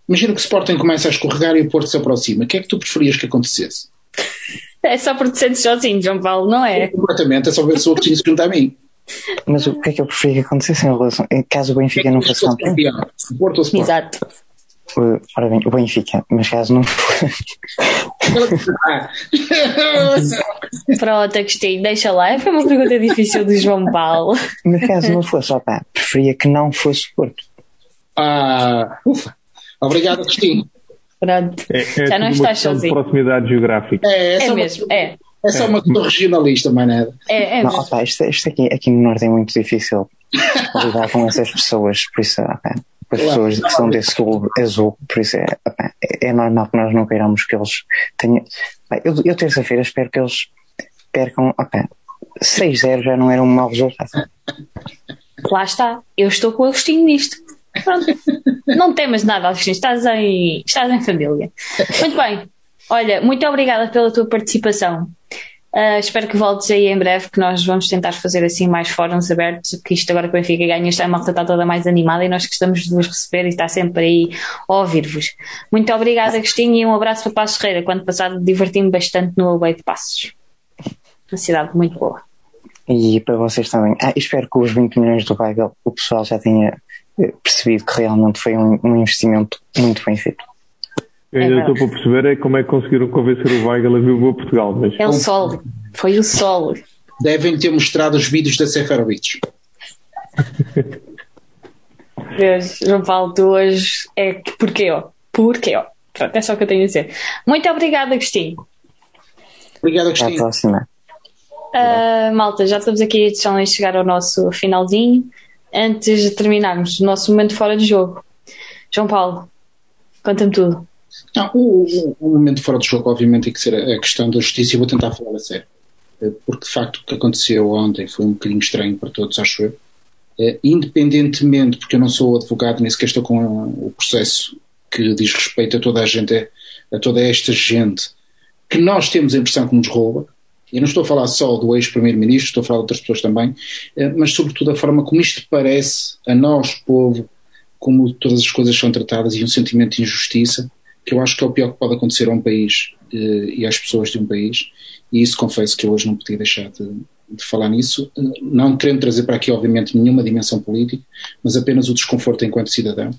Imagina que o Sporting começa a escorregar e o Porto se aproxima. O que é que tu preferias que acontecesse? É só porque te sentes sozinho, João Paulo, não é? Completamente, é só ver se o Agostinho se junta a mim. Mas o que é que eu preferia que acontecesse em relação. em Caso o Benfica não fosse campeão? campeão. O Porto ou o Sporting? Exato. Uh, ora bem, o Benfica, mas caso não. Pronto, Agostinho, deixa lá. Foi uma pergunta difícil do João Paulo. Mas caso não fosse, opá, preferia que não fosse Porto. ah, ufa. Obrigado, Agostinho. Pronto. É, é Já não estás sozinho. proximidade geográfica. É, é, É só uma- mesmo, é. É só uma questão regionalista, mais nada. É, é não, opá, isto, isto aqui, aqui no Norte é muito difícil lidar com essas pessoas, por isso, opá, com as pessoas que são desse sul azul, por isso é, opá, é, é normal que nós não queiramos que eles tenham. Eu, eu terça-feira espero que eles percam, opá, 6-0 já não era um mau resultado. Lá está. Eu estou com o Agostinho nisto. Pronto. Não temas nada, Agostinho. Estás em, estás em família. Muito bem. Olha, muito obrigada pela tua participação. Ah, espero que voltes aí em breve, que nós vamos tentar fazer assim mais fóruns abertos, que isto agora que o Benfica ganha, malta está toda mais animada e nós gostamos de vos receber e estar sempre aí a ouvir-vos. Muito obrigada, Agostinho, e um abraço para Passos Ferreira. Quando passado, diverti-me bastante no Away de Passos. Uma cidade muito boa. E para vocês também. Ah, espero que os 20 milhões do Weigl o pessoal já tenha eh, percebido que realmente foi um, um investimento muito bem feito. Eu ainda É estou para perceber é como é que conseguiram convencer o Weigl a vir para Portugal. Mas É o sol. Foi o sol. Devem ter mostrado os vídeos da Seferovic. Deus, João Paulo, tu hoje é que porquê, ó? Porquê, ó? Pronto, é só o que eu tenho a dizer. Muito obrigada, Agostinho. Obrigado, Até à Agostinho. próxima. Ah, malta, já estamos aqui a chegar ao nosso finalzinho. Antes de terminarmos o nosso momento fora de jogo. João Paulo, conta-me tudo. Não, o, o- momento fora do jogo, obviamente, tem que ser a, a questão da justiça e vou tentar falar a sério. Eh, Porque, de facto, o que aconteceu ontem foi um bocadinho estranho para todos, acho eu. Eh, Independentemente, porque eu não sou advogado, nem sequer estou com o processo que diz respeito a toda a gente, a toda esta gente que nós temos a impressão que nos rouba. Eu não estou a falar só do ex-primeiro-ministro, estou a falar de outras pessoas também, eh, mas sobretudo a forma como isto parece a nós, povo, como todas as coisas são tratadas e um sentimento de injustiça, que eu acho que é o pior que pode acontecer a um país eh, e às pessoas de um país, e isso confesso que hoje não podia deixar de, de falar nisso, eh, não querendo trazer para aqui, obviamente, nenhuma dimensão política, mas apenas o desconforto enquanto cidadão,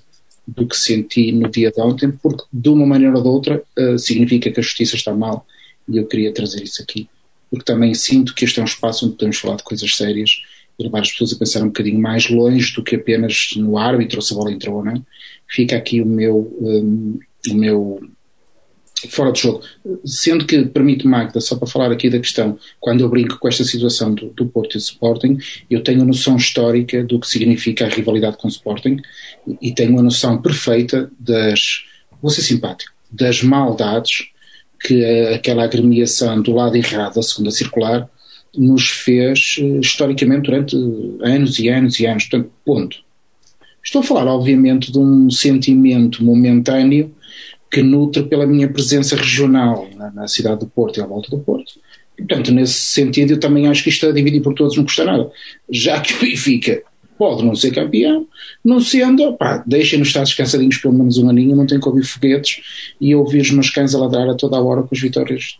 do que senti no dia de ontem, porque de uma maneira ou de outra uh, significa que a justiça está mal e eu queria trazer isso aqui, porque também sinto que este é um espaço onde podemos falar de coisas sérias e levar as pessoas a pensar um bocadinho mais longe do que apenas no árbitro se a bola entrou ou não. Fica aqui o meu, um, o meu fora de jogo. Sendo que, permite Magda, só para falar aqui da questão, quando eu brinco com esta situação do, do Porto e do Sporting, eu tenho a noção histórica do que significa a rivalidade com o Sporting e tenho a noção perfeita das, vou ser simpático, das maldades que aquela agremiação do lado errado da segunda circular nos fez eh, historicamente durante anos e anos e anos. Portanto, ponto. Estou a falar, obviamente, de um sentimento momentâneo que nutre pela minha presença regional na, na, cidade do Porto e à volta do Porto. E, portanto, nesse sentido, eu também acho que isto a dividir por todos não custa nada. Já que o Benfica pode não ser campeão, não sendo, pá, deixem-nos estar descansadinhos pelo menos um aninho, não tem que ouvir foguetes e ouvir os meus cães a ladrar a toda a hora com as vitórias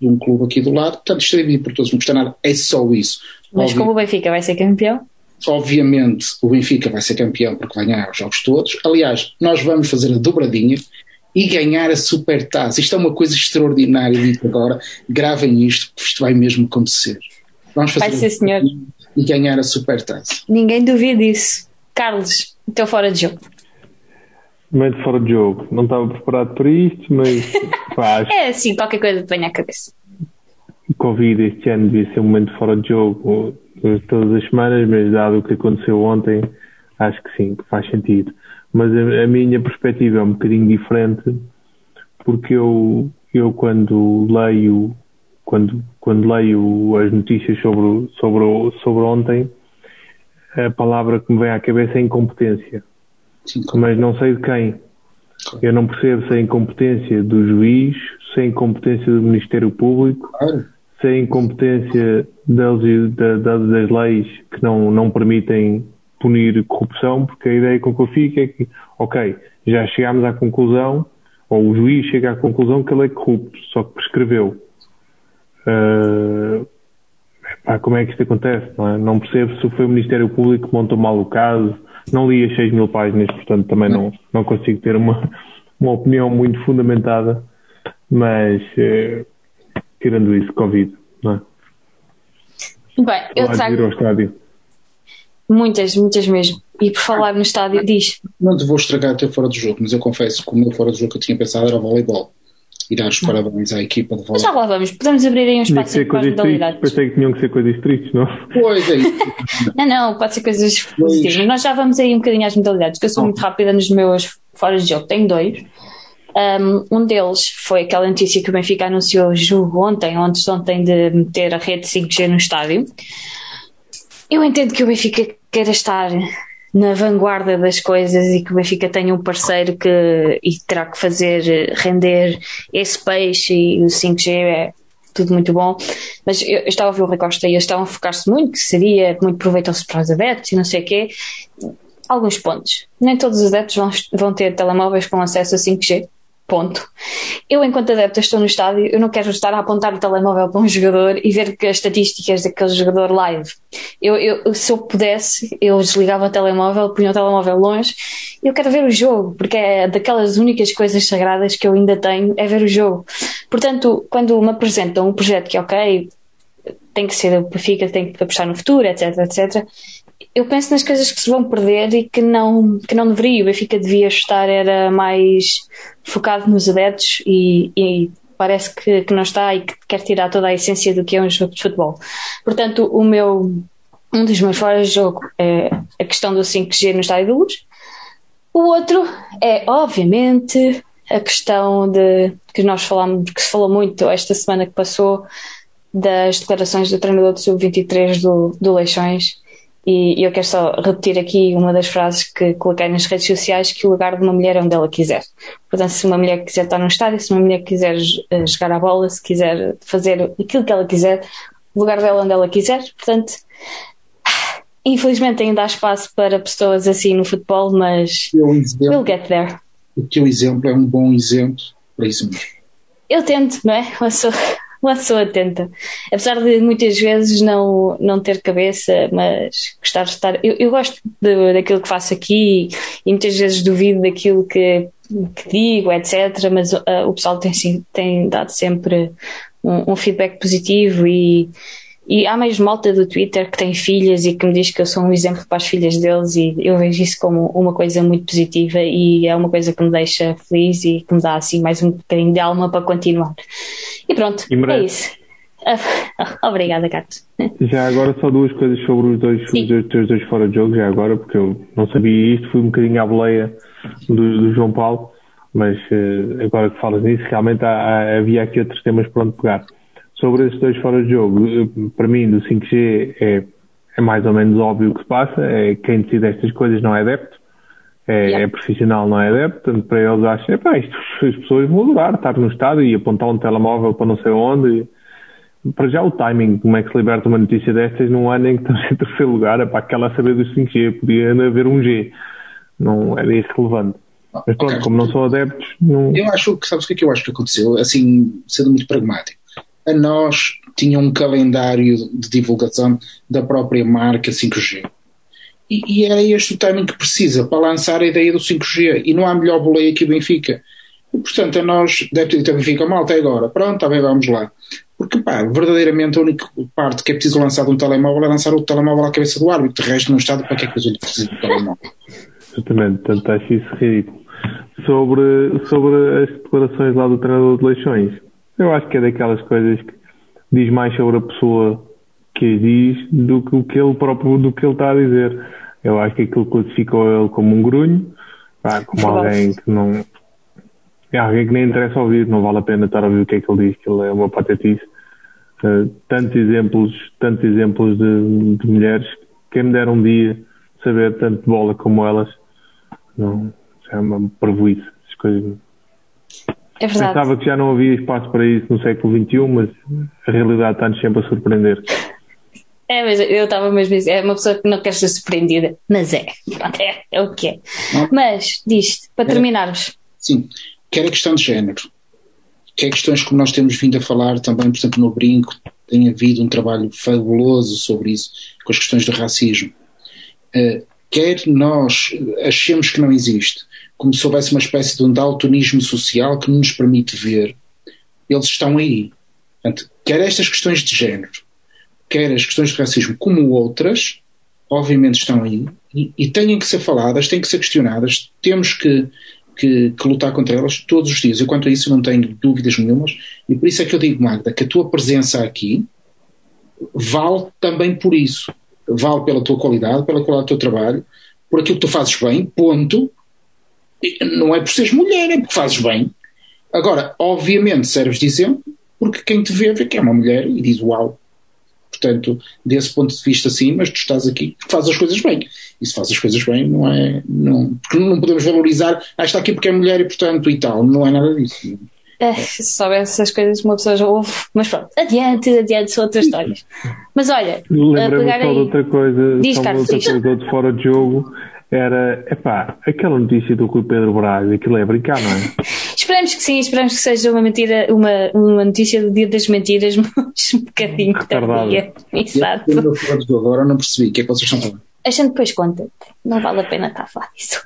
de um clube aqui do lado. Portanto, isto a dividir por todos não custa nada. É só isso. Mas Obvi como o Benfica vai ser campeão? Obviamente, o Benfica vai ser campeão porque vai ganhar os jogos todos. Aliás, nós vamos fazer a dobradinha e ganhar a super taça. Isto é uma coisa extraordinária, dito agora. Gravem isto, porque isto vai mesmo acontecer. Vamos fazer vai ser, senhor. E ganhar a super taça. Ninguém duvida disso. Carlos, teu fora de jogo. Momento fora de jogo. Não estava preparado para isto, mas. Pá, é assim, qualquer coisa te vem à cabeça. Covid este ano devia ser um momento fora de jogo todas as semanas, mas dado o que aconteceu ontem, acho que sim, que faz sentido. Mas a, a, minha perspectiva é um bocadinho diferente porque eu, eu quando leio quando, quando leio as notícias sobre, sobre, sobre ontem a palavra que me vem à cabeça é incompetência. Sim, mas não sei de quem. Eu não percebo se é incompetência do juiz se é incompetência do Ministério Público se é incompetência das, das, das leis que não, não permitem punir corrupção, porque a ideia com que eu fico é que, ok, já chegámos à conclusão, ou o juiz chega à conclusão que ele é corrupto, só que prescreveu. Uh, pá, como é que isto acontece? Não, é? não percebo se foi o Ministério Público que montou mal o caso, não li as 6 mil páginas, portanto também não, não consigo ter uma, uma opinião muito fundamentada, mas uh, tirando isso, Covid, não é? Bem, eu trago... ao estádio. Muitas, muitas mesmo. E por falar no estádio, diz. Não te vou estragar teu fora de jogo, mas eu confesso que o meu fora de jogo que eu tinha pensado era o voleibol. E dar os parabéns à equipa de voleibol. Já lá vamos, podemos abrir aí um espaço para as modalidades. Pensei que tinham que ser coisas tristes, não? Pois é não, não, pode ser coisas positivas. Mas nós já vamos aí um bocadinho às modalidades, que eu sou muito rápida nos meus fora de jogo. Tenho dois. Um, um deles foi aquela notícia que o Benfica anunciou ontem, ontem, ontem de meter a rede 5G no estádio. Eu entendo que o Benfica queira estar na vanguarda das coisas e que o Benfica tenha um parceiro que e terá que fazer render esse peixe e o 5G é tudo muito bom. Mas eu, eu estava a ver o Recosta e eles estavam a focar-se muito que seria muito proveitoso para os adeptos e não sei o quê. Alguns pontos. Nem todos os adeptos vão, vão ter telemóveis com acesso a 5G. Ponto. Eu, enquanto adepta, estou no estádio, eu não quero estar a apontar o telemóvel para um jogador e ver as estatísticas daquele jogador live. Eu, eu, se eu pudesse, eu desligava o telemóvel, punha o telemóvel longe. Eu quero ver o jogo, porque é daquelas únicas coisas sagradas que eu ainda tenho, é ver o jogo. Portanto, quando me apresentam um projeto que, ok, tem que ser o Benfica, tem que apostar no futuro, etc, etc, eu penso nas coisas que se vão perder e que não, que não deveria. O Benfica devia estar era mais focado nos adeptos e, e parece que, que, não está e que quer tirar toda a essência do que é um jogo de futebol. Portanto, o meu, um dos meus fora de jogo é a questão do 5G no Estádio da Luz. O outro é, obviamente, a questão de que nós falamos, que se falou muito esta semana que passou das declarações do treinador do Sub-23 do, do Leixões e eu quero só repetir aqui uma das frases que coloquei nas redes sociais, que o lugar de uma mulher é onde ela quiser. Portanto, se uma mulher quiser estar no estádio, se uma mulher quiser eh, jogar a bola, se quiser fazer aquilo que ela quiser, o lugar dela é onde ela quiser. Portanto, infelizmente ainda há espaço para pessoas assim no futebol, mas exemplo, we'll get there. O teu exemplo é um bom exemplo para isso mesmo. Eu tento, não é? Eu sou, uma pessoa atenta. Apesar de muitas vezes não, não ter cabeça, mas gostar de estar. Eu, eu gosto de, daquilo que faço aqui e muitas vezes duvido daquilo que, que digo, etc. Mas uh, o pessoal tem, tem dado sempre um, um feedback positivo e e há mais malta do Twitter que tem filhas e que me diz que eu sou um exemplo para as filhas deles e eu vejo isso como uma coisa muito positiva e é uma coisa que me deixa feliz e que me dá assim mais um bocadinho de alma para continuar. E pronto, E é isso. Obrigada, Gato. Já agora só duas coisas sobre os dois, Sim. os dois, teus dois fora de jogo, já agora, porque eu não sabia isto, fui um bocadinho à boleia do, do João Paulo, mas eh, agora que falas nisso, realmente há- há- havia aqui outros temas para onde pegar. Sobre estes dois fora de jogo, eh, para mim do 5G é, é mais ou menos óbvio o que se passa, é quem decide estas coisas não é adepto, é, Yeah. é profissional, não é adepto, portanto para eles acham, epá, isto as pessoas vão adorar estar no estádio e apontar um telemóvel para não sei onde, para já o timing, como é que se liberta uma notícia destas num ano em que estamos em terceiro lugar, é para aquela saber dos 5G, podia haver um G, não era isso relevante. Mas pronto, Ok. como não são adeptos, não... Eu acho que, sabes o que é que eu acho que aconteceu? Assim, sendo muito pragmático. A nós tinha um calendário de divulgação da própria marca 5G. E, e era este o timing que precisa para lançar a ideia do 5G. E não há melhor boleia que o Benfica. E, portanto, a nós, deve ter dito Benfica, mal até agora. Pronto, tá bem, vamos lá. Porque, pá, verdadeiramente a única parte que é preciso lançar de um telemóvel é lançar o telemóvel à cabeça do árbitro. De resto, no estado, para que é que a gente precisa do telemóvel? Exatamente, portanto acho isso ridículo. Sobre, sobre as declarações lá do treinador de Leixões, eu acho que é daquelas coisas que diz mais sobre a pessoa que diz do que o que ele próprio do que ele está a dizer. Eu acho que aquilo classificou ele como um grunho, pá, como alguém que não. É alguém que nem interessa ouvir, não vale a pena estar a ouvir o que é que ele diz, que ele é uma patetice. Uh, tantos exemplos, tantos exemplos de, de mulheres, quem me dera um dia saber tanto de bola como elas, não, é uma prejuízo. As coisas. É verdade. Pensava que já não havia espaço para isso no século XXI, mas a realidade está-nos sempre a surpreender. É, mas eu estava mesmo a dizer, é uma pessoa que não quer ser surpreendida, mas é. Pronto, é, é o que é. Não. Mas, diz para terminarmos, Sim, quer a questão de género, quer questões como nós temos vindo a falar também, por exemplo, no Brinco, tem havido um trabalho fabuloso sobre isso, com as questões do racismo. Eh, quer nós achemos que não existe, como se houvesse uma espécie de um daltonismo social que não nos permite ver, eles estão aí. Portanto, quer estas questões de género, quer as questões de racismo, como outras, obviamente estão aí e, e têm que ser faladas, têm que ser questionadas, temos que, que, que lutar contra elas todos os dias. Eu, quanto a isso, não tenho dúvidas nenhumas e por isso é que eu digo, Magda, que a tua presença aqui vale também por isso. Vale pela tua qualidade, pela qualidade do teu trabalho, por aquilo que tu fazes bem, ponto. Não é por seres mulher, é porque fazes bem. Agora, obviamente, serves de exemplo, porque quem te vê vê que é uma mulher e diz uau. Portanto, desse ponto de vista, sim, mas tu estás aqui porque fazes as coisas bem. E se fazes as coisas bem, não é. Não, porque não podemos valorizar, ah, está aqui porque é mulher e portanto e tal. Não é nada disso. é, se soubesse essas coisas, uma pessoa já ouve. Mas pronto, adiante, adiante, são outras histórias. Mas olha, a Lembrei-me pegar só de aí. outra coisa, Diz, só de Carlos, outra diz. coisa de fora de jogo, era, epá, aquela notícia do Rui Pedro Braz, aquilo é brincar, não é? Esperamos que sim, esperamos que seja uma mentira, uma, uma notícia do dia das mentiras, mas um bocadinho Retardada. tardia. Exato. Eu, agora não percebi o que é que vocês estão falando. A gente depois conta. Não vale a pena estar a falar disso.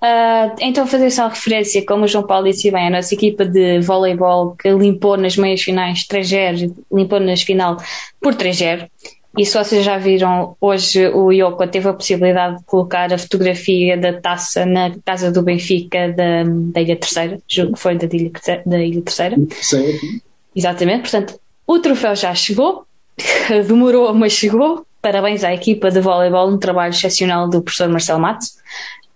Ah, então, fazer só referência, como o João Paulo disse bem, a nossa equipa de voleibol que limpou nas meias finais 3-0, limpou nas final por 3-0. E se vocês já viram, hoje o Yoko teve a possibilidade de colocar a fotografia da taça na casa do Benfica da, da Ilha Terceira, julgo que foi da Ilha, da Ilha Terceira. Certo? Exatamente, portanto, o troféu já chegou, demorou, mas chegou. Parabéns à equipa de voleibol, um trabalho excepcional do professor Marcelo Matos.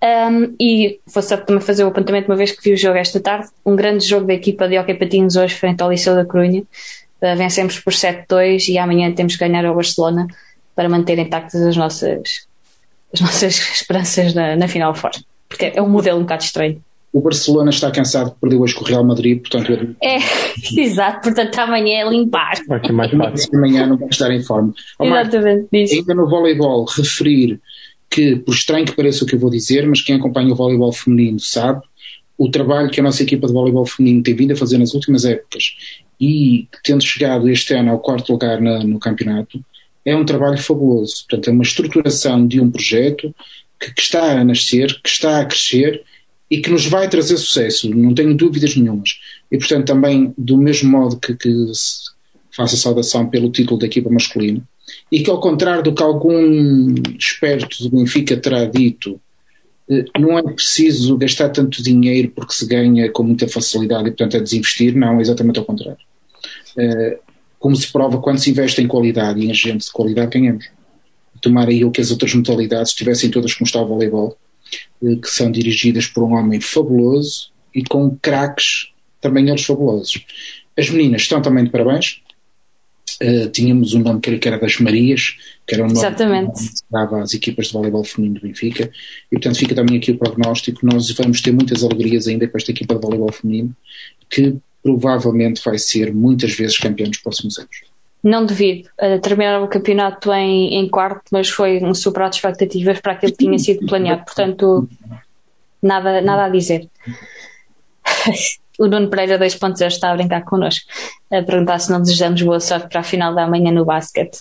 Um, e vou só também fazer o apontamento, uma vez que vi o jogo esta tarde, um grande jogo da equipa de Hockey Patins hoje frente ao Liceu da Corunha. Uh, vencemos por 7-2 e amanhã temos que ganhar ao Barcelona para manter intactas as nossas, as nossas esperanças na, na final fora. Porque é um modelo um bocado estranho. O Barcelona está cansado, perdeu hoje com o Real Madrid, portanto, eu É, exato, portanto amanhã é limpar. Vai ser mais fácil. amanhã não vai estar em forma. Exatamente, disso. ainda no voleibol, referir que, por estranho que pareça o que eu vou dizer, mas quem acompanha o voleibol feminino sabe o trabalho que a nossa equipa de voleibol feminino tem vindo a fazer nas últimas épocas e tendo chegado este ano ao quarto lugar na, no campeonato, é um trabalho fabuloso. Portanto, é uma estruturação de um projeto que, que, está a nascer, que está a crescer e que nos vai trazer sucesso, não tenho dúvidas nenhumas. E, portanto, também, do mesmo modo que, que faço a saudação pelo título da equipa masculina, e que, ao contrário do que algum esperto do Benfica terá dito, eh, não é preciso gastar tanto dinheiro porque se ganha com muita facilidade e, portanto, é desinvestir. Não, é exatamente ao contrário. Eh, como se prova quando se investe em qualidade e em gente de qualidade, ganhamos. Tomar aí o que as outras modalidades tivessem todas como está o voleibol, eh, que são dirigidas por um homem fabuloso e com craques também eles fabulosos. As meninas estão também de parabéns. Uh, tínhamos um nome que era das Marias, que era um nome Exatamente. que dava às equipas de voleibol feminino do Benfica, e portanto fica também aqui o prognóstico. Nós vamos ter muitas alegrias ainda com esta equipa de voleibol feminino, que provavelmente vai ser muitas vezes campeão nos próximos anos. Não devido. Uh, terminaram o campeonato em, em quarto, mas foi um superado de expectativas para aquilo que tinha sido planeado, portanto, nada, nada a dizer. o Nuno Pereira 2.0 está a brincar connosco, a perguntar se não desejamos boa sorte para a final da manhã no basquete.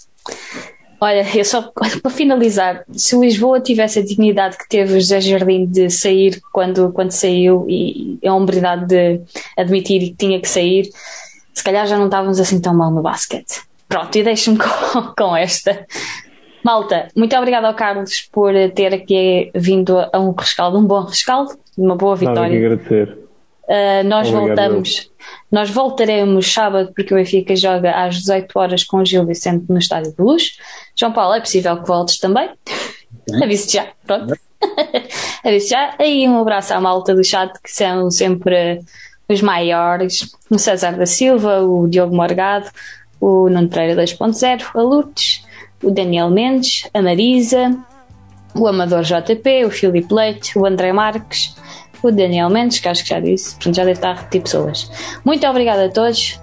Olha, eu só para finalizar, se o Lisboa tivesse a dignidade que teve o José Jardim de sair quando, quando saiu e a hombridade de admitir que tinha que sair, se calhar já não estávamos assim tão mal no basquete. Pronto, e deixo-me com, com esta. Malta, muito obrigada ao Carlos por ter aqui vindo a um rescaldo, um bom rescaldo, uma boa Nada que vitória. agradecer. Uh, nós Obrigado, voltamos, nós voltaremos sábado porque o Benfica joga às 18 horas com o Gil Vicente no Estádio de Luz. João Paulo, é possível que voltes também. Aviso já, pronto. Aviso já. Aí um abraço à malta do chat que são sempre os maiores: o César da Silva, o Diogo Morgado, o Nuno Pereira 2.0, a Lourdes, o Daniel Mendes, a Marisa, o Amador JP, o Filipe Leite, o André Marques, o Daniel Mendes, que acho que já disse, portanto já deve estar a repetir pessoas. Muito obrigada a todos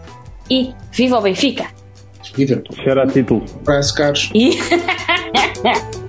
e viva o Benfica! Viva. Cheira a título. Abraço, caros. E...